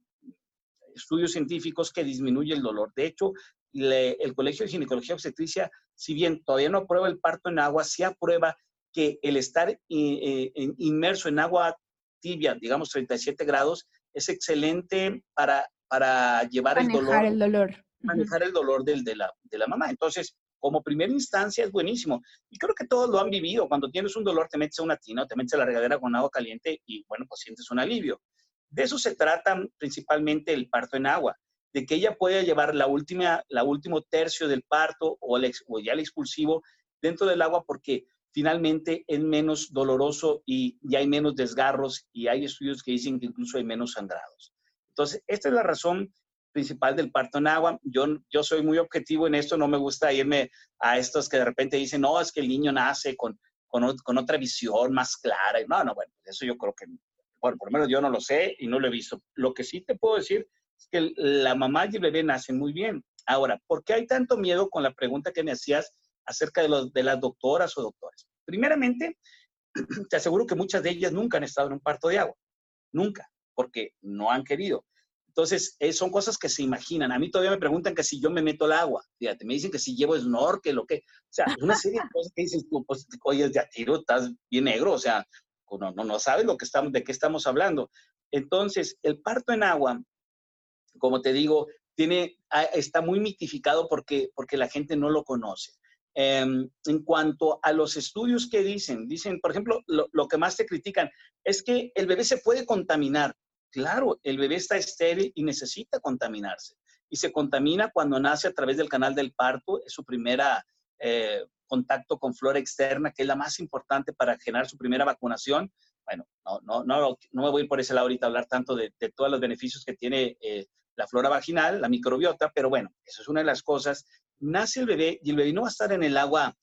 estudios científicos que disminuye el dolor. De hecho, el Colegio de Ginecología Obstetricia, si bien todavía no aprueba el parto en agua, sí aprueba que el estar eh, eh, inmerso en agua tibia, digamos 37 grados, es excelente para, para llevar el dolor. el dolor. Manejar el dolor del, de, la, de la mamá. Entonces, como primera instancia es buenísimo. Y creo que todos lo han vivido. Cuando tienes un dolor, te metes a una tina o te metes a la regadera con agua caliente y, bueno, pues sientes un alivio. De eso se trata principalmente el parto en agua de que ella pueda llevar la última, la último tercio del parto o, el, o ya el expulsivo dentro del agua porque finalmente es menos doloroso y ya hay menos desgarros y hay estudios que dicen que incluso hay menos sangrados. Entonces, esta es la razón principal del parto en agua. Yo, yo soy muy objetivo en esto, no me gusta irme a estos que de repente dicen, no, es que el niño nace con, con, con otra visión más clara. No, no, bueno, eso yo creo que, bueno, por lo menos yo no lo sé y no lo he visto. Lo que sí te puedo decir es que la mamá y el bebé nacen muy bien. Ahora, ¿por qué hay tanto miedo con la pregunta que me hacías acerca de, de las doctoras o doctores? Primeramente, te aseguro que muchas de ellas nunca han estado en un parto de agua. Nunca, porque no han querido. Entonces, eh, son cosas que se imaginan. A mí todavía me preguntan que si yo me meto al agua. Fíjate, me dicen que si llevo snorkel o qué. O sea, una serie de cosas que dices tú, pues, oye, de a tiro, estás bien negro. O sea, no, no, no sabes lo que estamos, de qué estamos hablando. Entonces, el parto en agua como te digo, tiene, ah, está muy mitificado porque, porque la gente no lo conoce. Em, en cuanto a los estudios que dicen, dicen, por ejemplo, lo, lo, que más te critican es que el bebé se puede contaminar. Claro, el bebé está estéril y necesita contaminarse. Y se contamina cuando nace a través del canal del parto, es su primera eh, contacto con flora externa, que es la más importante para generar su primera vacunación. Bueno, no, no, no, no me voy a ir por ese lado ahorita a hablar tanto de, de todos los beneficios que tiene eh, la flora vaginal, la microbiota, pero bueno, eso es una de las cosas. Nace el bebé y el bebé no va a estar en el agua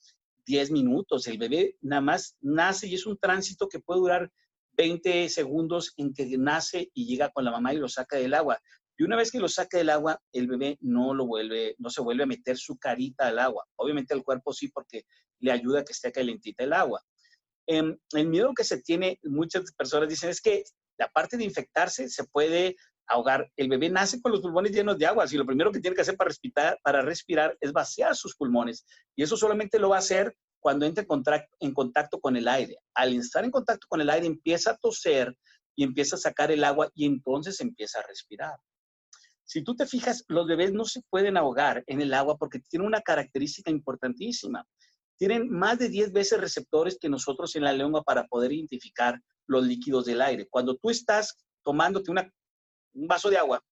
10 minutos, el bebé nada más nace y es un tránsito que puede durar 20 segundos en que nace y llega con la mamá y lo saca del agua. Y una vez que lo saca del agua, el bebé no lo vuelve, no se vuelve a meter su carita al agua. Obviamente el cuerpo sí, porque le ayuda a que esté calentita el agua. Em, el miedo que se tiene, muchas personas dicen, es que la parte de infectarse se puede ahogar. El bebé nace con los pulmones llenos de agua y lo primero que tiene que hacer para respirar, para respirar es vaciar sus pulmones. Y eso solamente lo va a hacer cuando entre en contacto con el aire. Al estar en contacto con el aire empieza a toser y empieza a sacar el agua y entonces empieza a respirar. Si tú te fijas, los bebés no se pueden ahogar en el agua porque tienen una característica importantísima. Tienen más de 10 veces receptores que nosotros en la lengua para poder identificar los líquidos del aire. Cuando tú estás tomándote una, un vaso de agua,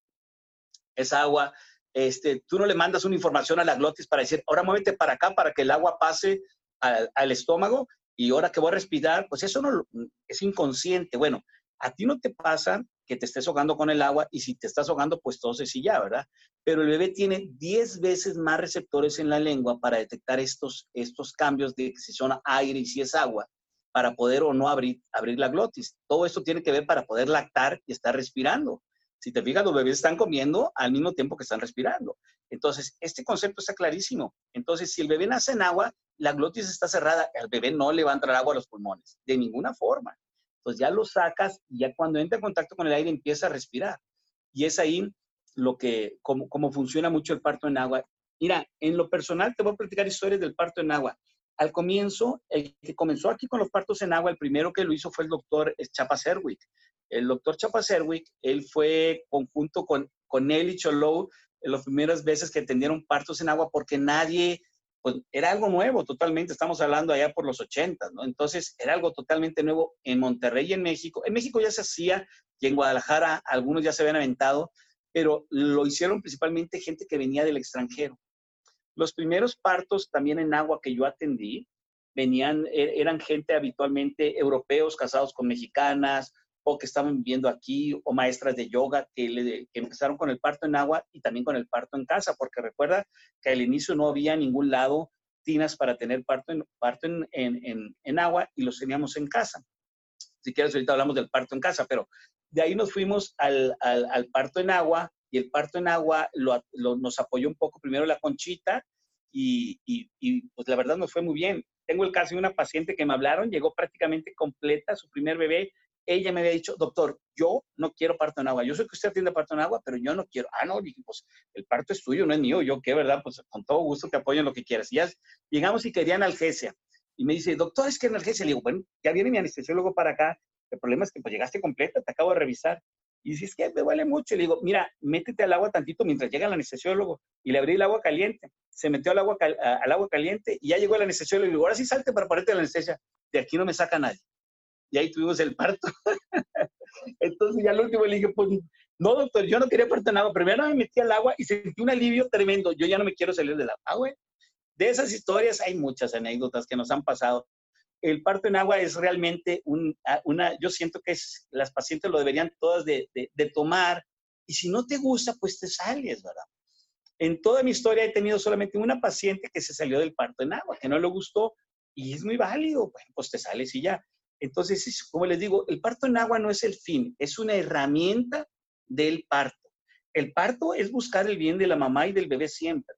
esa agua, este, tú no le mandas una información a la glotis para decir, ahora muévete para acá para que el agua pase al, estómago y ahora que voy a respirar, pues eso no es inconsciente. Bueno, a ti no te pasa que te estés ahogando con el agua y si te estás ahogando, pues toses y ya, ¿verdad? Pero el bebé tiene 10 veces más receptores en la lengua para detectar estos, estos cambios de si son aire y si es agua, para poder o no abrir, abrir la glotis. Todo esto tiene que ver para poder lactar y estar respirando. Si te fijas, los bebés están comiendo al mismo tiempo que están respirando. Entonces, este concepto está clarísimo. Entonces, si el bebé nace en agua, la glotis está cerrada, al bebé no le va a entrar agua a los pulmones, de ninguna forma. Entonces ya lo sacas y ya cuando entra en contacto con el aire empieza a respirar. Y es ahí lo que, como, como funciona mucho el parto en agua. Mira, en lo personal te voy a platicar historias del parto en agua. Al comienzo, el que comenzó aquí con los partos en agua, el primero que lo hizo fue el doctor Chapa Serwick. El doctor Chapa Serwick, él fue conjunto con, con él y Cholou en las primeras veces que atendieron partos en agua porque nadie pues era algo nuevo totalmente, estamos hablando allá por los 80, ¿no? Entonces era algo totalmente nuevo en Monterrey y en México. En México ya se hacía y en Guadalajara algunos ya se habían aventado, pero lo hicieron principalmente gente que venía del extranjero. Los primeros partos también en agua que yo atendí venían, e, eran gente habitualmente europeos casados con mexicanas o que estaban viviendo aquí, o maestras de yoga que, empezaron con el parto en agua y también con el parto en casa, porque recuerda que al inicio no había ningún lado tinas para tener parto en, parto en, en, en, agua y los teníamos en casa. Si quieres, ahorita hablamos del parto en casa, pero de ahí nos fuimos al, al, parto en agua y el parto en agua lo, nos apoyó un poco primero la conchita y, y, y, pues la verdad nos fue muy bien. Tengo el caso de una paciente que me hablaron, llegó prácticamente completa, su primer bebé, ella me había dicho, doctor, yo no quiero parto en agua. Yo sé que usted atiende parto en agua, pero yo no quiero. Ah, no, dije, pues el parto es tuyo, no es mío. Yo qué, ¿verdad? Pues con todo gusto te apoyo en lo que quieras. Y ya llegamos y quería analgesia. Y me dice, doctor, es que analgesia. Le digo, bueno, ya viene mi anestesiólogo para acá. El problema es que pues llegaste completa, te acabo de revisar. Y dice, es que me duele mucho. Le digo, mira, métete al agua tantito mientras llega el anestesiólogo. Y le abrí el agua caliente. Se metió al agua, al agua caliente y ya llegó el anestesiólogo. Le digo, ahora sí salte para ponerte la anestesia. De aquí no me saca nadie y ahí tuvimos el parto. Entonces ya al último le dije, pues no, doctor, yo no quería parto en agua. Primero me metí al agua y sentí un alivio tremendo. Yo ya no me quiero salir del agua, güey. De esas historias hay muchas anécdotas que nos han pasado. El parto en agua es realmente un, ah, una, yo siento que es, las pacientes lo deberían todas de, de, de tomar y si no te gusta, pues te sales, ¿verdad? En toda mi historia he tenido solamente una paciente que se salió del parto en agua, que no le gustó y es muy válido, bueno, pues te sales y ya. Entonces, como les digo, el parto en agua no es el fin, es una herramienta del parto. El parto es buscar el bien de la mamá y del bebé siempre,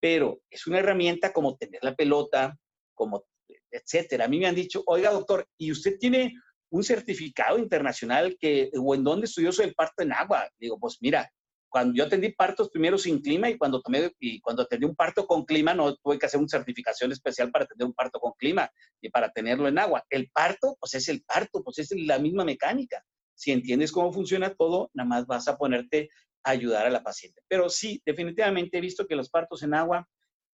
pero es una herramienta como tener la pelota, como etcétera. A mí me han dicho, oiga, doctor, ¿y usted tiene un certificado internacional que, o en dónde estudió del parto en agua? Digo, pues mira, cuando yo atendí partos primero sin clima y cuando tomé y cuando atendí un parto con clima no tuve que hacer una certificación especial para atender un parto con clima y para tenerlo en agua. El parto, pues es el parto, pues es la misma mecánica. Si entiendes cómo funciona todo, nada más vas a ponerte ayudar a la paciente. Pero sí, definitivamente he visto que los partos en agua,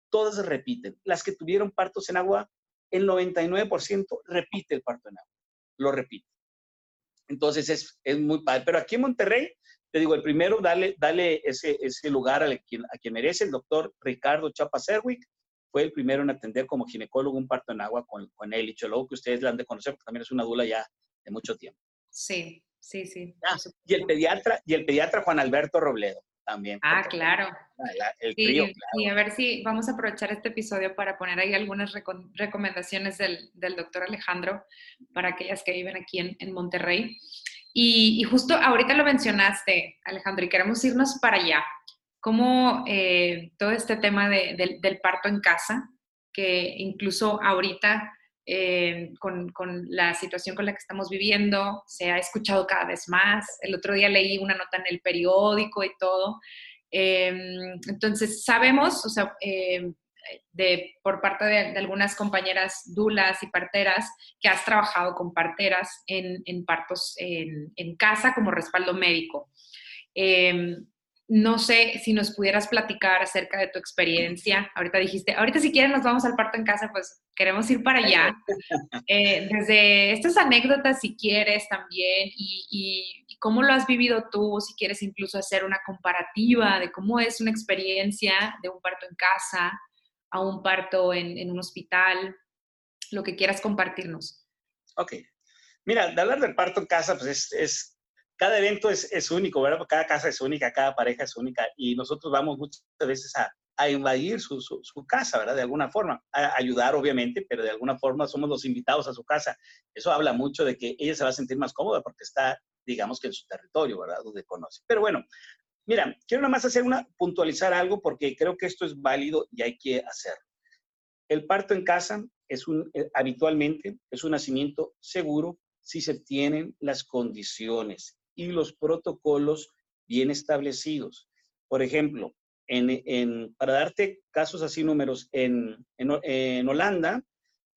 todas repiten. Las que tuvieron partos en agua, el 99% repite el parto en agua, lo repite. Entonces es, es muy padre. Pero aquí en Monterrey, te digo, el primero, dale, dale ese, ese lugar a quien, a quien merece, el doctor Ricardo Chapa Serwick, fue el primero en atender como ginecólogo un parto en agua con, con él, y luego que ustedes la han de conocer, porque también es una dula ya de mucho tiempo. Sí, sí, sí. Ah, y el pediatra, y el pediatra Juan Alberto Robledo también. Ah, claro. el trío, Y a ver si vamos a aprovechar este episodio para poner ahí algunas recomendaciones del, del, doctor Alejandro para aquellas que viven aquí en, en Monterrey. Y, y, justo ahorita lo mencionaste, Alejandro, y queremos irnos para allá. Cómo eh, todo este tema de, del, parto en casa, que incluso ahorita eh, con, con, la situación con la que estamos viviendo, se ha escuchado cada vez más. El otro día leí una nota en el periódico y todo. Eh, entonces, sabemos, o sea, eh, de, por parte de, de, algunas compañeras dulas y parteras, que has trabajado con parteras en, en partos en, en, casa como respaldo médico. No sé si nos pudieras platicar acerca de tu experiencia. Ahorita dijiste, ahorita si quieren nos vamos al parto en casa, pues queremos ir para allá. Eh, desde estas anécdotas, si quieres también, y, cómo lo has vivido tú, si quieres incluso hacer una comparativa de cómo es una experiencia de un parto en casa a un parto en, un hospital, lo que quieras compartirnos. Ok. Mira, de hablar del parto en casa, pues es cada evento es, único, ¿verdad? Cada casa es única, cada pareja es única y nosotros vamos muchas veces a, invadir su, su, casa, ¿verdad? De alguna forma, a ayudar obviamente, pero de alguna forma somos los invitados a su casa. Eso habla mucho de que ella se va a sentir más cómoda porque está, digamos que en su territorio, ¿verdad? Donde conoce. Pero bueno, mira, quiero nada más hacer una, puntualizar algo porque creo que esto es válido y hay que hacerlo. El parto en casa es un, eh, habitualmente es un nacimiento seguro si se tienen las condiciones y los protocolos bien establecidos. Por ejemplo, en, para darte casos así números, en, en, Holanda,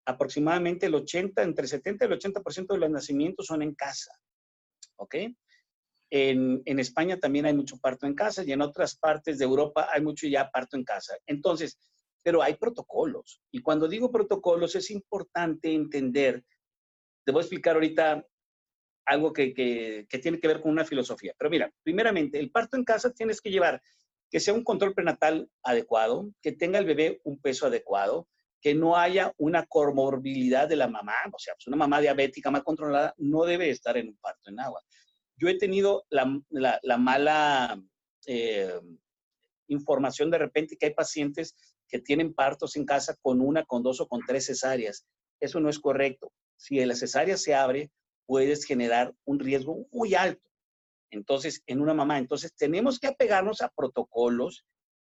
aproximadamente el 80, entre 70 y el 80% de los nacimientos son en casa. ¿Ok? En, España también hay mucho parto en casa y en otras partes de Europa hay mucho ya parto en casa. Entonces, pero hay protocolos. Y cuando digo protocolos es importante entender, te voy a explicar ahorita algo que, tiene que ver con una filosofía. Pero mira, primeramente, el parto en casa tienes que llevar que sea un control prenatal adecuado, que tenga el bebé un peso adecuado, que no haya una comorbilidad de la mamá, o sea, pues una mamá diabética mal controlada no debe estar en un parto en agua. Yo he tenido la, mala eh, información de repente que hay pacientes que tienen partos en casa con una, con dos o con tres cesáreas. Eso no es correcto. Si la cesárea se abre, puedes generar un riesgo muy alto. Entonces, en una mamá, entonces tenemos que apegarnos a protocolos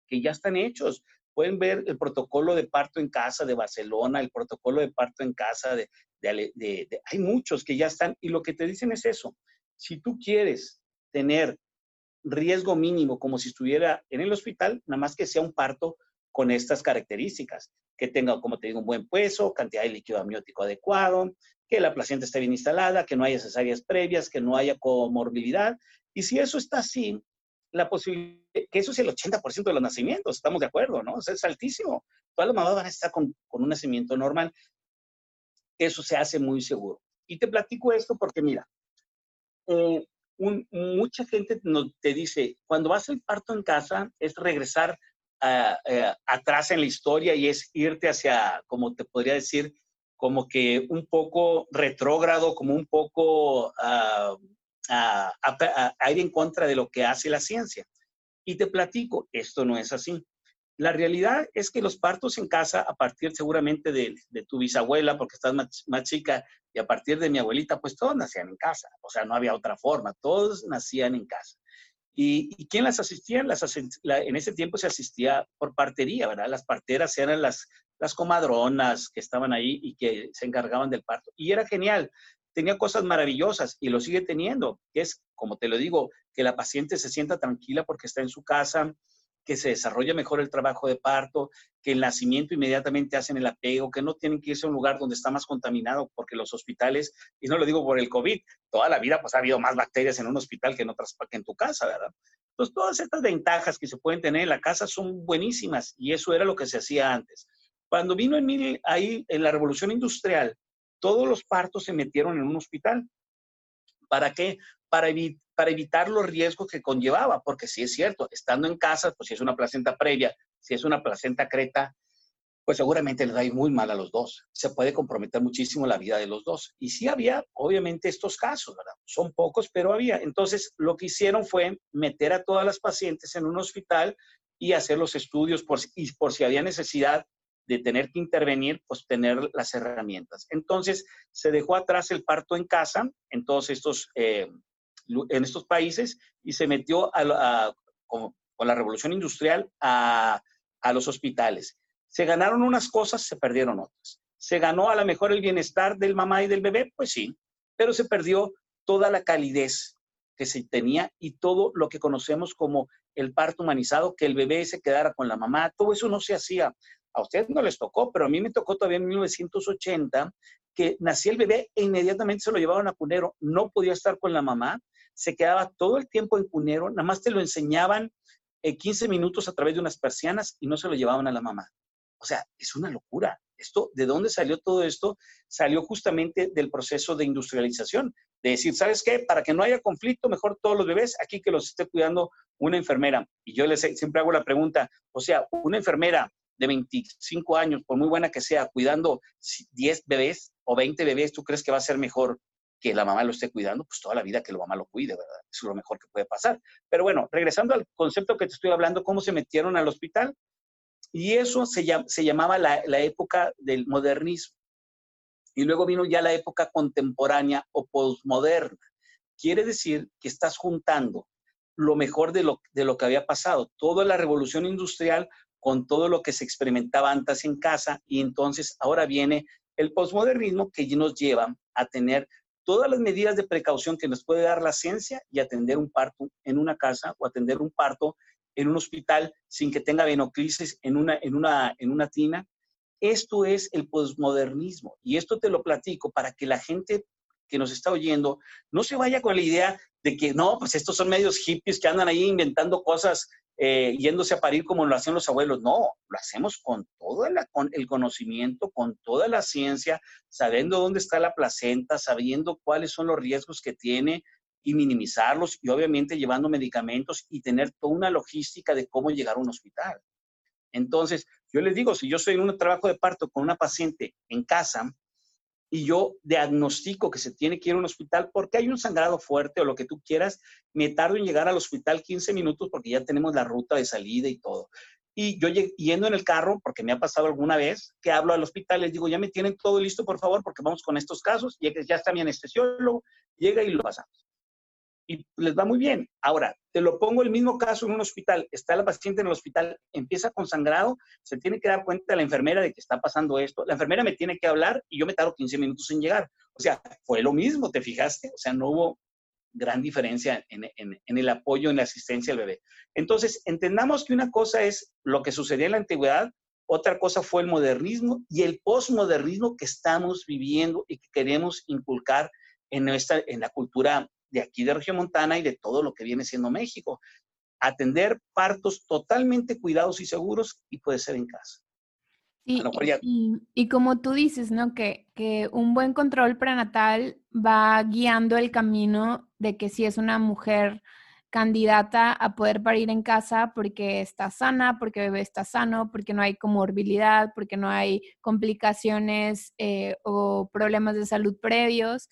que ya están hechos. Pueden ver el protocolo de parto en casa de Barcelona, el protocolo de parto en casa de, de, hay muchos que ya están y lo que te dicen es eso. Si tú quieres tener riesgo mínimo como si estuviera en el hospital, nada más que sea un parto con estas características, que tenga, como te digo, un buen peso, cantidad de líquido amniótico adecuado, que la placenta esté bien instalada, que no haya cesáreas previas, que no haya comorbilidad. Y si eso está así, la posibilidad, que eso es el 80% de los nacimientos, estamos de acuerdo, ¿no? Es altísimo. Todas las mamás van a estar con, con un nacimiento normal. Eso se hace muy seguro. Y te platico esto porque, mira, eh, mucha gente nos, te dice, cuando vas al parto en casa, es regresar eh, atrás en la historia y es irte hacia, como te podría decir, como que un poco retrógrado, como un poco a, ir en contra de lo que hace la ciencia. Y te platico, esto no es así. La realidad es que los partos en casa, a partir seguramente de, tu bisabuela, porque estás más, chica, y a partir de mi abuelita, pues todos nacían en casa. O sea, no había otra forma, todos nacían en casa. ¿Y, quién las asistía? En ese tiempo se asistía por partería, ¿verdad? Las parteras eran las, las comadronas que estaban ahí y que se encargaban del parto. Y era genial, tenía cosas maravillosas y lo sigue teniendo, que es, como te lo digo, que la paciente se sienta tranquila porque está en su casa, que se desarrolla mejor el trabajo de parto, que el nacimiento inmediatamente hacen el apego, que no tienen que irse a un lugar donde está más contaminado, porque los hospitales, y no lo digo por el COVID, toda la vida pues ha habido más bacterias en un hospital que en otras en tu casa, ¿verdad? Entonces, todas estas ventajas que se pueden tener en la casa son buenísimas y eso era lo que se hacía antes. Cuando vino en ahí en la revolución industrial, todos los partos se metieron en un hospital. ¿Para qué? Para, evitar los riesgos que conllevaba, porque sí es cierto, estando en casa, pues si es una placenta previa, si es una placenta creta, pues seguramente les va muy mal a los dos. Se puede comprometer muchísimo la vida de los dos. Y sí había, obviamente, estos casos, ¿verdad? Son pocos, pero había. Entonces, lo que hicieron fue meter a todas las pacientes en un hospital y hacer los estudios por, y por si había necesidad de tener que intervenir, pues tener las herramientas. Entonces, se dejó atrás el parto en casa en todos estos, eh, en estos países y se metió a, con, la revolución industrial a, a los hospitales. Se ganaron unas cosas, se perdieron otras. Se ganó a lo mejor el bienestar del mamá y del bebé, pues sí, pero se perdió toda la calidez que se tenía y todo lo que conocemos como el parto humanizado, que el bebé se quedara con la mamá, todo eso no se hacía. A ustedes no les tocó, pero a mí me tocó todavía en 1980 que nacía el bebé e inmediatamente se lo llevaban a Cunero. No podía estar con la mamá, se quedaba todo el tiempo en Cunero, nada más te lo enseñaban 15 minutos a través de unas persianas y no se lo llevaban a la mamá. O sea, es una locura. Esto, ¿De dónde salió todo esto? Salió justamente del proceso de industrialización, de decir, ¿sabes qué? Para que no haya conflicto, mejor todos los bebés aquí que los esté cuidando una enfermera. Y yo les siempre hago la pregunta, o sea, una enfermera de 25 años, por muy buena que sea, cuidando 10 bebés o 20 bebés, ¿tú crees que va a ser mejor que la mamá lo esté cuidando? Pues toda la vida que la mamá lo cuide, ¿verdad? Es lo mejor que puede pasar. Pero bueno, regresando al concepto que te estoy hablando, ¿cómo se metieron al hospital? Y eso se, llamaba la, época del modernismo. Y luego vino ya la época contemporánea o postmoderna. Quiere decir que estás juntando lo mejor de lo, de lo que había pasado, toda la revolución industrial con todo lo que se experimentaba antes en casa y entonces ahora viene el postmodernismo que nos lleva a tener todas las medidas de precaución que nos puede dar la ciencia y atender un parto en una casa o atender un parto en un hospital sin que tenga venoclisis en una, en una, en una tina. Esto es el posmodernismo y esto te lo platico para que la gente que nos está oyendo no se vaya con la idea de que no, pues estos son medios hippies que andan ahí inventando cosas, eh, yéndose a parir como lo hacían los abuelos. No, lo hacemos con todo el, con el conocimiento, con toda la ciencia, sabiendo dónde está la placenta, sabiendo cuáles son los riesgos que tiene, y minimizarlos y obviamente llevando medicamentos y tener toda una logística de cómo llegar a un hospital. Entonces, yo les digo, si yo soy en un trabajo de parto con una paciente en casa y yo diagnostico que se tiene que ir a un hospital porque hay un sangrado fuerte o lo que tú quieras, me tardo en llegar al hospital 15 minutos porque ya tenemos la ruta de salida y todo. Y yo yendo en el carro, porque me ha pasado alguna vez, que hablo al hospital, les digo, ya me tienen todo listo, por favor, porque vamos con estos casos, y ya está mi anestesiólogo, llega y lo pasamos y les va muy bien. Ahora, te lo pongo el mismo caso en un hospital. Está la paciente en el hospital, empieza con sangrado, se tiene que dar cuenta la enfermera de que está pasando esto. La enfermera me tiene que hablar y yo me tardo 15 minutos en llegar. O sea, fue lo mismo, ¿te fijaste? O sea, no hubo gran diferencia en, el apoyo, en la asistencia al bebé. Entonces, entendamos que una cosa es lo que sucedía en la antigüedad, otra cosa fue el modernismo y el posmodernismo que estamos viviendo y que queremos inculcar en, nuestra, en la cultura de aquí de Región Montana y de todo lo que viene siendo México. Atender partos totalmente cuidados y seguros y puede ser en casa. y, como tú dices, ¿no? Que, que un buen control prenatal va guiando el camino de que si es una mujer candidata a poder parir en casa porque está sana, porque el bebé está sano, porque no hay comorbilidad, porque no hay complicaciones eh, o problemas de salud previos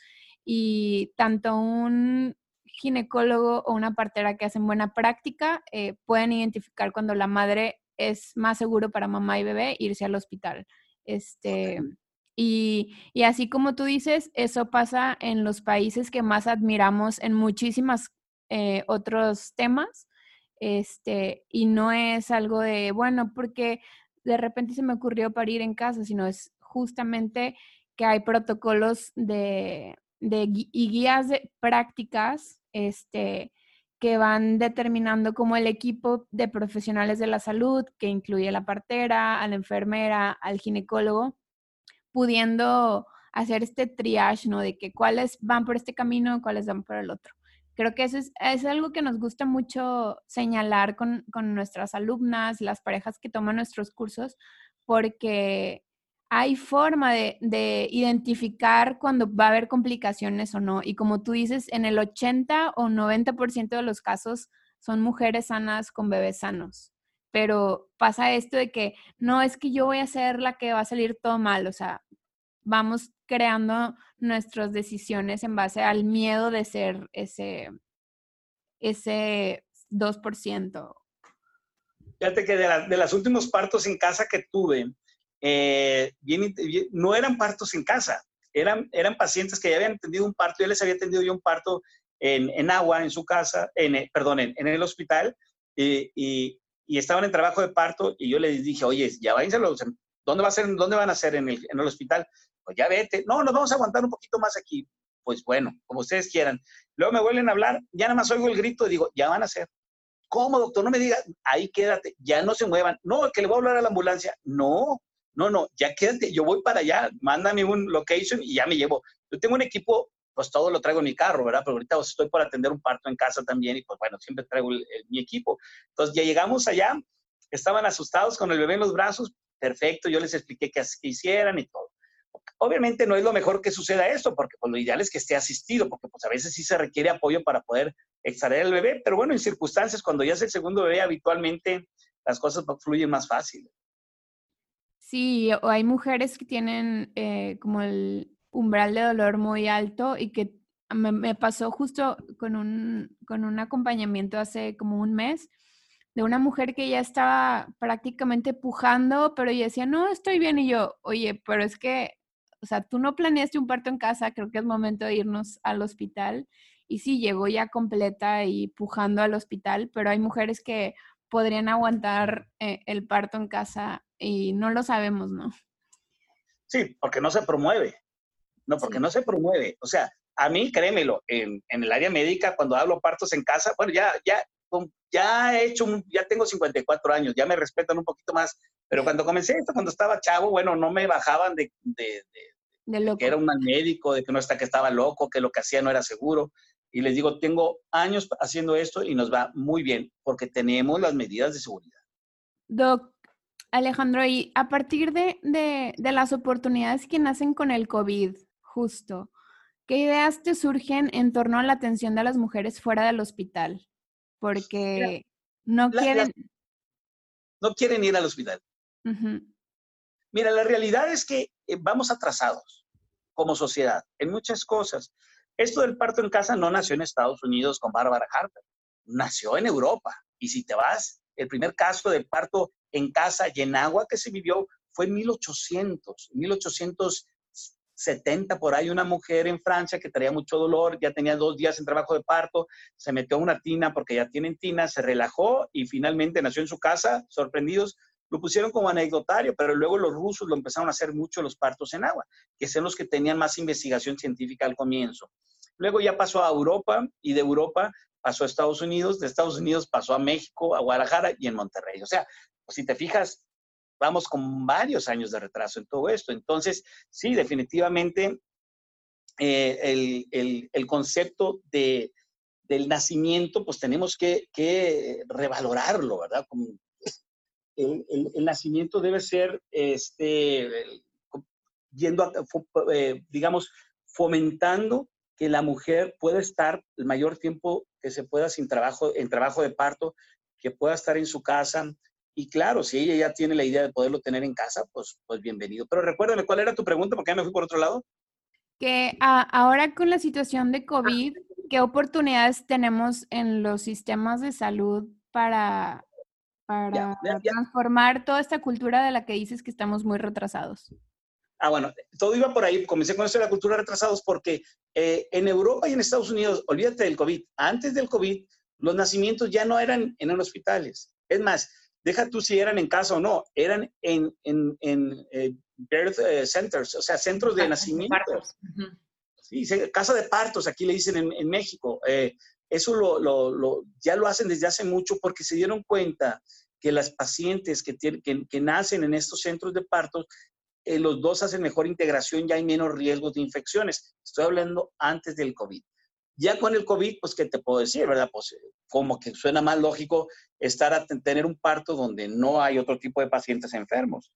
y tanto un ginecólogo o una partera que hacen buena práctica eh, pueden identificar cuando la madre es más seguro para mamá y bebé irse al hospital. Este, y, y, así como tú dices, eso pasa en los países que más admiramos en muchísimas eh, otros temas. Este, y no es algo de, bueno, porque de repente se me ocurrió parir en casa, sino es justamente que hay protocolos de, de, y guías de prácticas este, que van determinando como el equipo de profesionales de la salud, que incluye a la partera, a la enfermera, al ginecólogo, pudiendo hacer este triage, ¿no? De que cuáles van por este camino, cuáles van por el otro. Creo que eso es, es algo que nos gusta mucho señalar con, con nuestras alumnas, las parejas que toman nuestros cursos, porque hay forma de, de, identificar cuando va a haber complicaciones o no. Y como tú dices, en el 80 o 90% de los casos son mujeres sanas con bebés sanos. Pero pasa esto de que no es que yo voy a ser la que va a salir todo mal, o sea, vamos creando nuestras decisiones en base al miedo de ser ese, ese 2%. Fíjate que de, de los últimos partos en casa que tuve, eh, no eran partos en casa, eran, eran pacientes que ya habían tenido un parto, ya les había tenido yo un parto en, en agua, en su casa, en, eh, perdón, en, el hospital, y, y, estaban en trabajo de parto, y yo les dije, oye, ya váyanse, ¿dónde, va a ser, ¿dónde van a hacer en el, en el hospital? Pues ya vete, no, nos vamos a aguantar un poquito más aquí, pues bueno, como ustedes quieran. Luego me vuelven a hablar, ya nada más oigo el grito y digo, ya van a ser. ¿Cómo, doctor? No me diga, ahí quédate, ya no se muevan. No, que le voy a hablar a la ambulancia. No, no, no, ya quédate, yo voy para allá, mándame un location y ya me llevo. Yo tengo un equipo, pues todo lo traigo en mi carro, ¿verdad? Pero ahorita pues, estoy por atender un parto en casa también y pues bueno, siempre traigo mi equipo. Entonces ya llegamos allá, estaban asustados con el bebé en los brazos, perfecto, yo les expliqué qué, qué hicieran y todo. Obviamente no es lo mejor que suceda esto, porque pues, lo ideal es que esté asistido, porque pues a veces sí se requiere apoyo para poder extraer al bebé, pero bueno, en circunstancias, cuando ya es el segundo bebé, habitualmente las cosas fluyen más fácil. Sí, o hay mujeres que tienen eh, como el umbral de dolor muy alto y que me, pasó justo con un, con un acompañamiento hace como un mes de una mujer que ya estaba prácticamente pujando, pero ella decía, no, estoy bien. Y yo, oye, pero es que, o sea, tú no planeaste un parto en casa, creo que es momento de irnos al hospital. Y sí, llegó ya completa y pujando al hospital, pero hay mujeres que podrían aguantar eh, el parto en casa y no lo sabemos, ¿no? Sí, porque no se promueve. No, porque sí. no se promueve. O sea, a mí, créemelo, en, en, el área médica, cuando hablo partos en casa, bueno, ya, ya, ya he hecho, ya tengo 54 años, ya me respetan un poquito más, pero cuando comencé esto, cuando estaba chavo, bueno, no me bajaban de, de, de, de que era un mal médico, de que no está que estaba loco, que lo que hacía no era seguro. Y les digo, tengo años haciendo esto y nos va muy bien porque tenemos las medidas de seguridad. Doc, Alejandro, y a partir de, de, de, las oportunidades que nacen con el COVID, justo, ¿qué ideas te surgen en torno a la atención de las mujeres fuera del hospital? Porque no la, quieren... La, no quieren ir al hospital. Uh -huh. Mira, la realidad es que eh, vamos atrasados como sociedad en muchas cosas. Esto del parto en casa no nació en Estados Unidos con Bárbara Harper, nació en Europa. Y si te vas, el primer caso de parto en casa y en agua que se vivió fue en 1800, 1870 por ahí, una mujer en Francia que traía mucho dolor, ya tenía dos días en trabajo de parto, se metió a una tina porque ya tienen tina, se relajó y finalmente nació en su casa, sorprendidos, lo pusieron como anecdotario, pero luego los rusos lo empezaron a hacer mucho los partos en agua, que son los que tenían más investigación científica al comienzo. Luego ya pasó a Europa y de Europa pasó a Estados Unidos, de Estados Unidos pasó a México, a Guadalajara y en Monterrey. O sea, pues si te fijas, vamos con varios años de retraso en todo esto. Entonces, sí, definitivamente eh, el, el, concepto de, del nacimiento, pues tenemos que, que revalorarlo, ¿verdad? Como el, nacimiento debe ser, este, yendo, eh, digamos, fomentando que la mujer pueda estar el mayor tiempo que se pueda sin trabajo, en trabajo de parto, que pueda estar en su casa. Y claro, si ella ya tiene la idea de poderlo tener en casa, pues, pues bienvenido. Pero recuérdame, ¿cuál era tu pregunta? Porque ya me fui por otro lado. Que a, ahora con la situación de COVID, ¿qué oportunidades tenemos en los sistemas de salud para, para ya, ya, ya. transformar toda esta cultura de la que dices que estamos muy retrasados? Ah, bueno, todo iba por ahí. Comencé con esto de la cultura de retrasados porque eh, en Europa y en Estados Unidos, olvídate del COVID, antes del COVID, los nacimientos ya no eran en los hospitales. Es más, deja tú si eran en casa o no, eran en, en, en eh, birth eh, centers, o sea, centros de nacimiento. Uh -huh. Sí, casa de partos, aquí le dicen en, en México. Eh, eso lo, lo, lo, ya lo hacen desde hace mucho porque se dieron cuenta que las pacientes que, tienen, que, que nacen en estos centros de partos eh, los dos hacen mejor integración, ya hay menos riesgos de infecciones. Estoy hablando antes del COVID. Ya con el COVID, pues, ¿qué te puedo decir, verdad? Pues, como que suena más lógico estar a tener un parto donde no hay otro tipo de pacientes enfermos.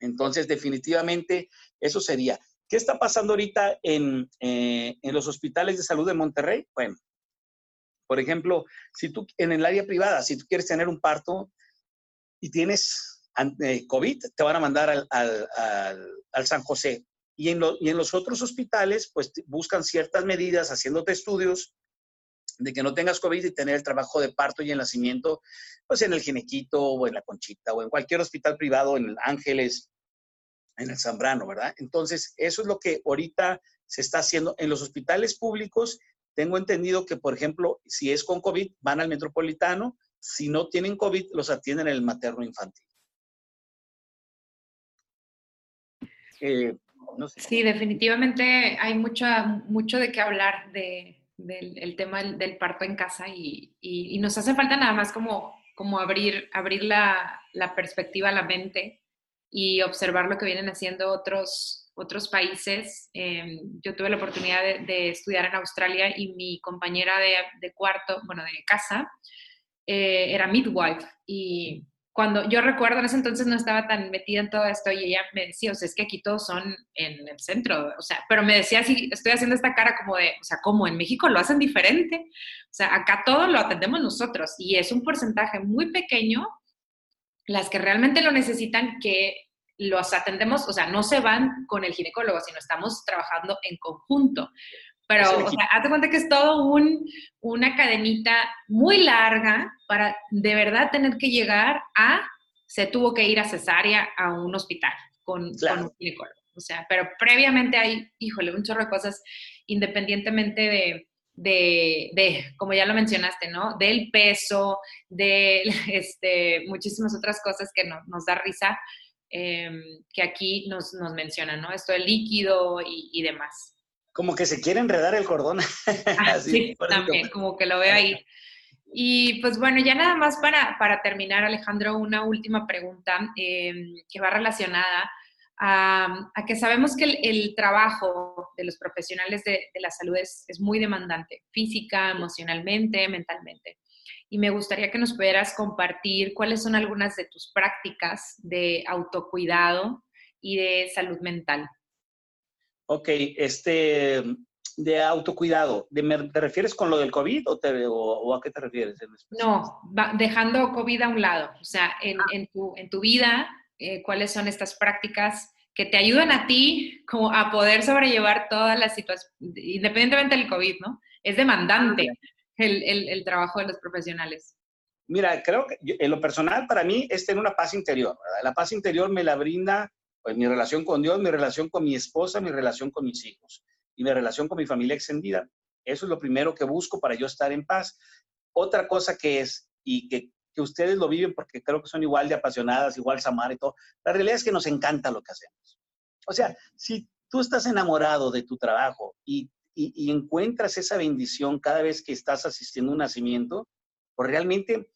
Entonces, definitivamente, eso sería. ¿Qué está pasando ahorita en, eh, en los hospitales de salud de Monterrey? Bueno, por ejemplo, si tú en el área privada, si tú quieres tener un parto y tienes COVID, te van a mandar al, al, al, San José. Y en, y en los otros hospitales, pues buscan ciertas medidas, haciéndote estudios de que no tengas COVID y tener el trabajo de parto y el nacimiento, pues en el Ginequito o en la Conchita o en cualquier hospital privado, en el Ángeles, en el Zambrano, ¿verdad? Entonces, eso es lo que ahorita se está haciendo en los hospitales públicos. Tengo entendido que, por ejemplo, si es con COVID, van al metropolitano. Si no tienen COVID, los atienden en el materno infantil. Eh, sí, definitivamente hay mucho, mucho de qué hablar de, del tema del, parto en casa y, y, nos hace falta nada más como, como abrir, abrir la, la perspectiva, la mente y observar lo que vienen haciendo otros, otros países. Em, yo tuve la oportunidad de, estudiar en Australia y mi compañera de, cuarto, bueno, de casa, eh, era midwife. Y cuando yo recuerdo en ese entonces no estaba tan metida en todo esto y ella me decía, o sea, es que aquí todos son en el centro, o sea, pero me decía así, estoy haciendo esta cara como de, o sea, como en México lo hacen diferente, o sea, acá todo lo atendemos nosotros y es un porcentaje muy pequeño las que realmente lo necesitan que los atendemos, o sea, no se van con el ginecólogo, sino estamos trabajando en conjunto. Pero, o sea, hazte cuenta que es todo un, una cadenita muy larga para de verdad tener que llegar a, se tuvo que ir a cesárea a un hospital con, un ginecólogo. O sea, pero previamente hay, híjole, un chorro de cosas, independientemente de, de, de, como ya lo mencionaste, ¿no? Del peso, de este, muchísimas otras cosas que nos da risa, em, que aquí nos, nos mencionan, ¿no? Esto del líquido y, y demás como que se quiere enredar el cordón. Ah, sí, también, como que lo veo ahí. Y pues bueno, ya nada más para, para terminar, Alejandro, una última pregunta em, que va relacionada a, a, que sabemos que el, trabajo de los profesionales de, de la salud es, es, muy demandante, física, emocionalmente, mentalmente. Y me gustaría que nos pudieras compartir cuáles son algunas de tus prácticas de autocuidado y de salud mental. Ok, este, de autocuidado, ¿te refieres con lo del COVID o, a qué te refieres? no, dejando COVID a un lado, o sea, en, ah. tu, en tu, vida, eh, ¿cuáles son estas prácticas que te ayudan a ti como a poder sobrellevar todas las situaciones, independientemente del COVID, ¿no? Es demandante ah, el, el, trabajo de los profesionales. Mira, creo que en lo personal para mí es tener una paz interior, ¿verdad? La paz interior me la brinda pues mi relación con Dios, mi relación con mi esposa, mi relación con mis hijos y mi relación con mi familia extendida. Eso es lo primero que busco para yo estar en paz. Otra cosa que es, y que, que ustedes lo viven porque creo que son igual de apasionadas, igual Samar y todo, la realidad es que nos encanta lo que hacemos. O sea, si tú estás enamorado de tu trabajo y, y, y encuentras esa bendición cada vez que estás asistiendo a un nacimiento, pues realmente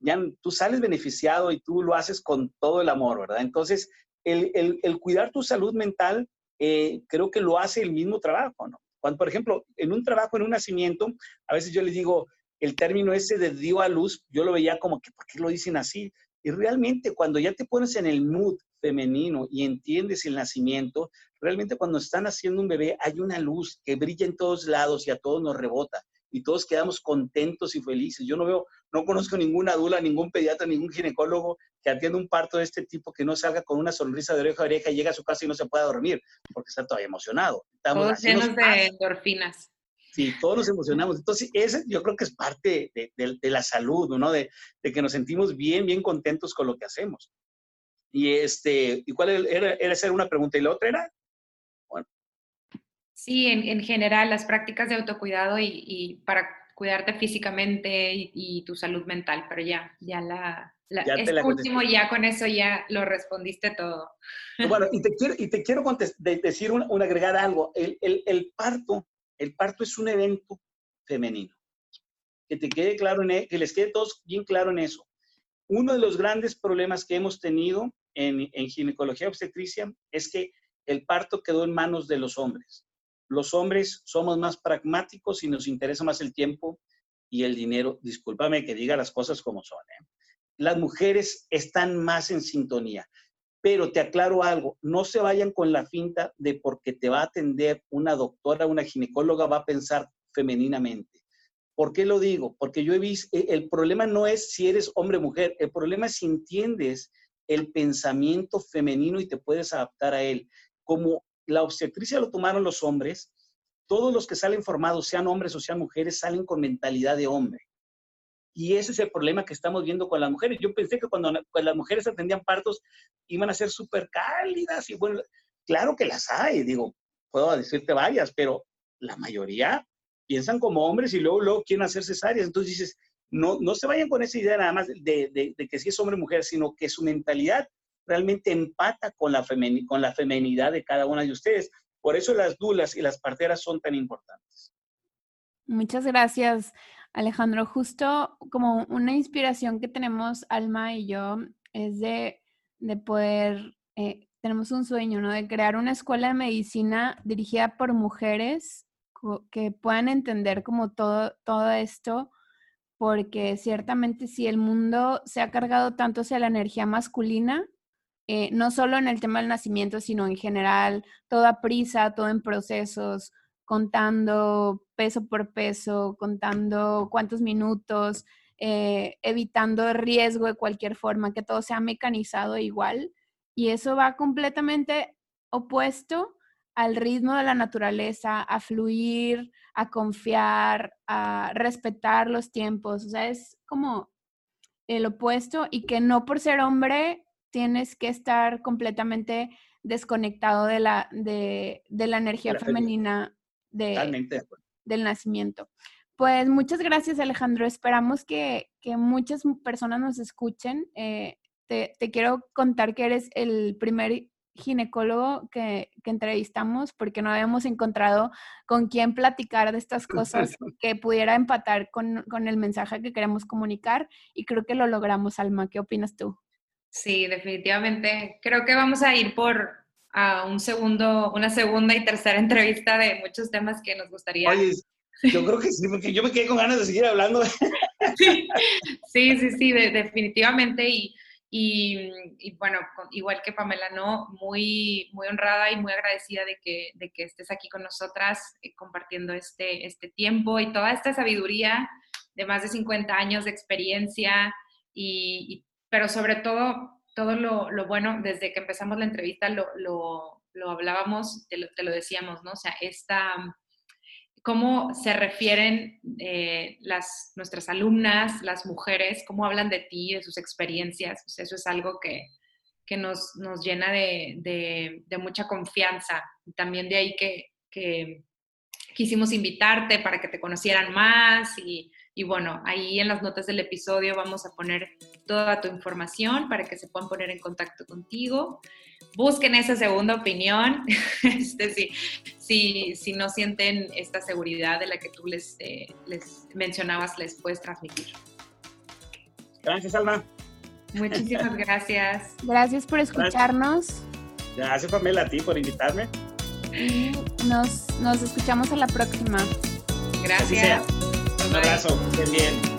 ya tú sales beneficiado y tú lo haces con todo el amor, ¿verdad? Entonces, el, cuidar tu salud mental, eh, creo que lo hace el mismo trabajo. Cuando, por ejemplo, en un trabajo, en un nacimiento, a veces yo les digo, el término ese de dio a luz, yo lo veía como que, ¿por qué lo dicen así? Y realmente cuando ya te pones en el mood femenino y entiendes el nacimiento, realmente cuando están haciendo un bebé hay una luz que brilla en todos lados y a todos nos rebota y todos quedamos contentos y felices. Yo no veo, no conozco ninguna dula, ningún pediatra, ningún ginecólogo que atienda un parto de este tipo que no salga con una sonrisa de oreja a oreja y llegue a su casa y no se pueda dormir porque está todavía emocionado. Estamos, todos llenos de endorfinas. Sí, todos nos emocionamos. Entonces, ese yo creo que es parte de, de, la salud, ¿no? De, de, que nos sentimos bien, bien contentos con lo que hacemos. Y este, ¿y cuál era, era, era una pregunta? ¿Y la otra era? Sí, en, general, las prácticas de autocuidado y, para cuidarte físicamente y, tu salud mental, pero ya, ya la, este último, ya con eso ya lo respondiste todo. Bueno, y te quiero, y te quiero decir, un, agregar algo. El, el, parto, el parto es un evento femenino. Que te quede claro, en, e, que les quede todos bien claro en eso. Uno de los grandes problemas que hemos tenido en, en ginecología obstetricia es que el parto quedó en manos de los hombres Los hombres somos más pragmáticos y nos interesa más el tiempo y el dinero. Discúlpame que diga las cosas como son. ¿eh? Las mujeres están más en sintonía. Pero te aclaro algo, no se vayan con la finta de porque te va a atender una doctora, una ginecóloga, va a pensar femeninamente. ¿Por qué lo digo? Porque yo he visto, e, el problema no es si eres hombre o mujer, el problema es si entiendes el pensamiento femenino y te puedes adaptar a él. Como la obstetricia lo tomaron los hombres, todos los que salen formados, sean hombres o sean mujeres, salen con mentalidad de hombre. Y ese es el problema que estamos viendo con las mujeres. Yo pensé que cuando, las mujeres atendían partos iban a ser súper cálidas y bueno, claro que las hay, digo, puedo decirte varias, pero la mayoría piensan como hombres y luego, luego quieren hacer cesáreas. Entonces dices, no, no se vayan con esa idea nada más de, que si es hombre o mujer, sino que su mentalidad realmente empata con la, con la femenidad de cada una de ustedes. Por eso las dulas y las parteras son tan importantes. Muchas gracias. Alejandro, justo como una inspiración que tenemos Alma y yo es de, poder, eh, tenemos un sueño, ¿no? De crear una escuela de medicina dirigida por mujeres que puedan entender como todo, todo esto, porque ciertamente si el mundo se ha cargado tanto hacia la energía masculina, eh, no solo en el tema del nacimiento, sino en general, toda prisa, todo en procesos, contando peso por peso, contando cuántos minutos, eh, evitando riesgo de cualquier forma, que todo sea mecanizado igual. Y eso va completamente opuesto al ritmo de la naturaleza, a fluir, a confiar, a respetar los tiempos. O sea, es como el opuesto y que no por ser hombre tienes que estar completamente desconectado de la, de, la energía femenina del nacimiento. Pues muchas gracias Alejandro, esperamos que, muchas personas nos escuchen. Eh, te, quiero contar que eres el primer ginecólogo que, entrevistamos porque no habíamos encontrado con quién platicar de estas cosas que pudiera empatar con, con, el mensaje que queremos comunicar y creo que lo logramos, Alma. ¿Qué opinas tú? Sí, definitivamente. Creo que vamos a ir por, a un segundo, una segunda y tercera entrevista de muchos temas que nos gustaría. Oye, yo creo que sí, porque yo me quedé con ganas de seguir hablando. Sí, sí, sí, definitivamente. Y, y, bueno, igual que Pamela, ¿no? Muy, muy honrada y muy agradecida de que, de que estés aquí con nosotras eh, compartiendo este, este tiempo y toda esta sabiduría de más de 50 años de experiencia, y, pero sobre todo todo lo, bueno, desde que empezamos la entrevista lo, lo, hablábamos, te lo, te lo, decíamos, ¿no? O sea, esta, cómo se refieren eh, las, nuestras alumnas, las mujeres, cómo hablan de ti, de sus experiencias. eso es algo que, que nos, nos, llena de, de, mucha confianza. También de ahí que, que quisimos invitarte para que te conocieran más y y bueno, ahí en las notas del episodio vamos a poner toda tu información para que se puedan poner en contacto contigo. Busquen esa segunda opinión, este, si, si, si, no sienten esta seguridad de la que tú les, eh, les mencionabas, les puedes transmitir. Gracias, Alma. Muchísimas gracias. Gracias por escucharnos. Gracias, Pamela, a ti por invitarme. Y nos, nos escuchamos a la próxima. Gracias. Un abrazo, estén bien.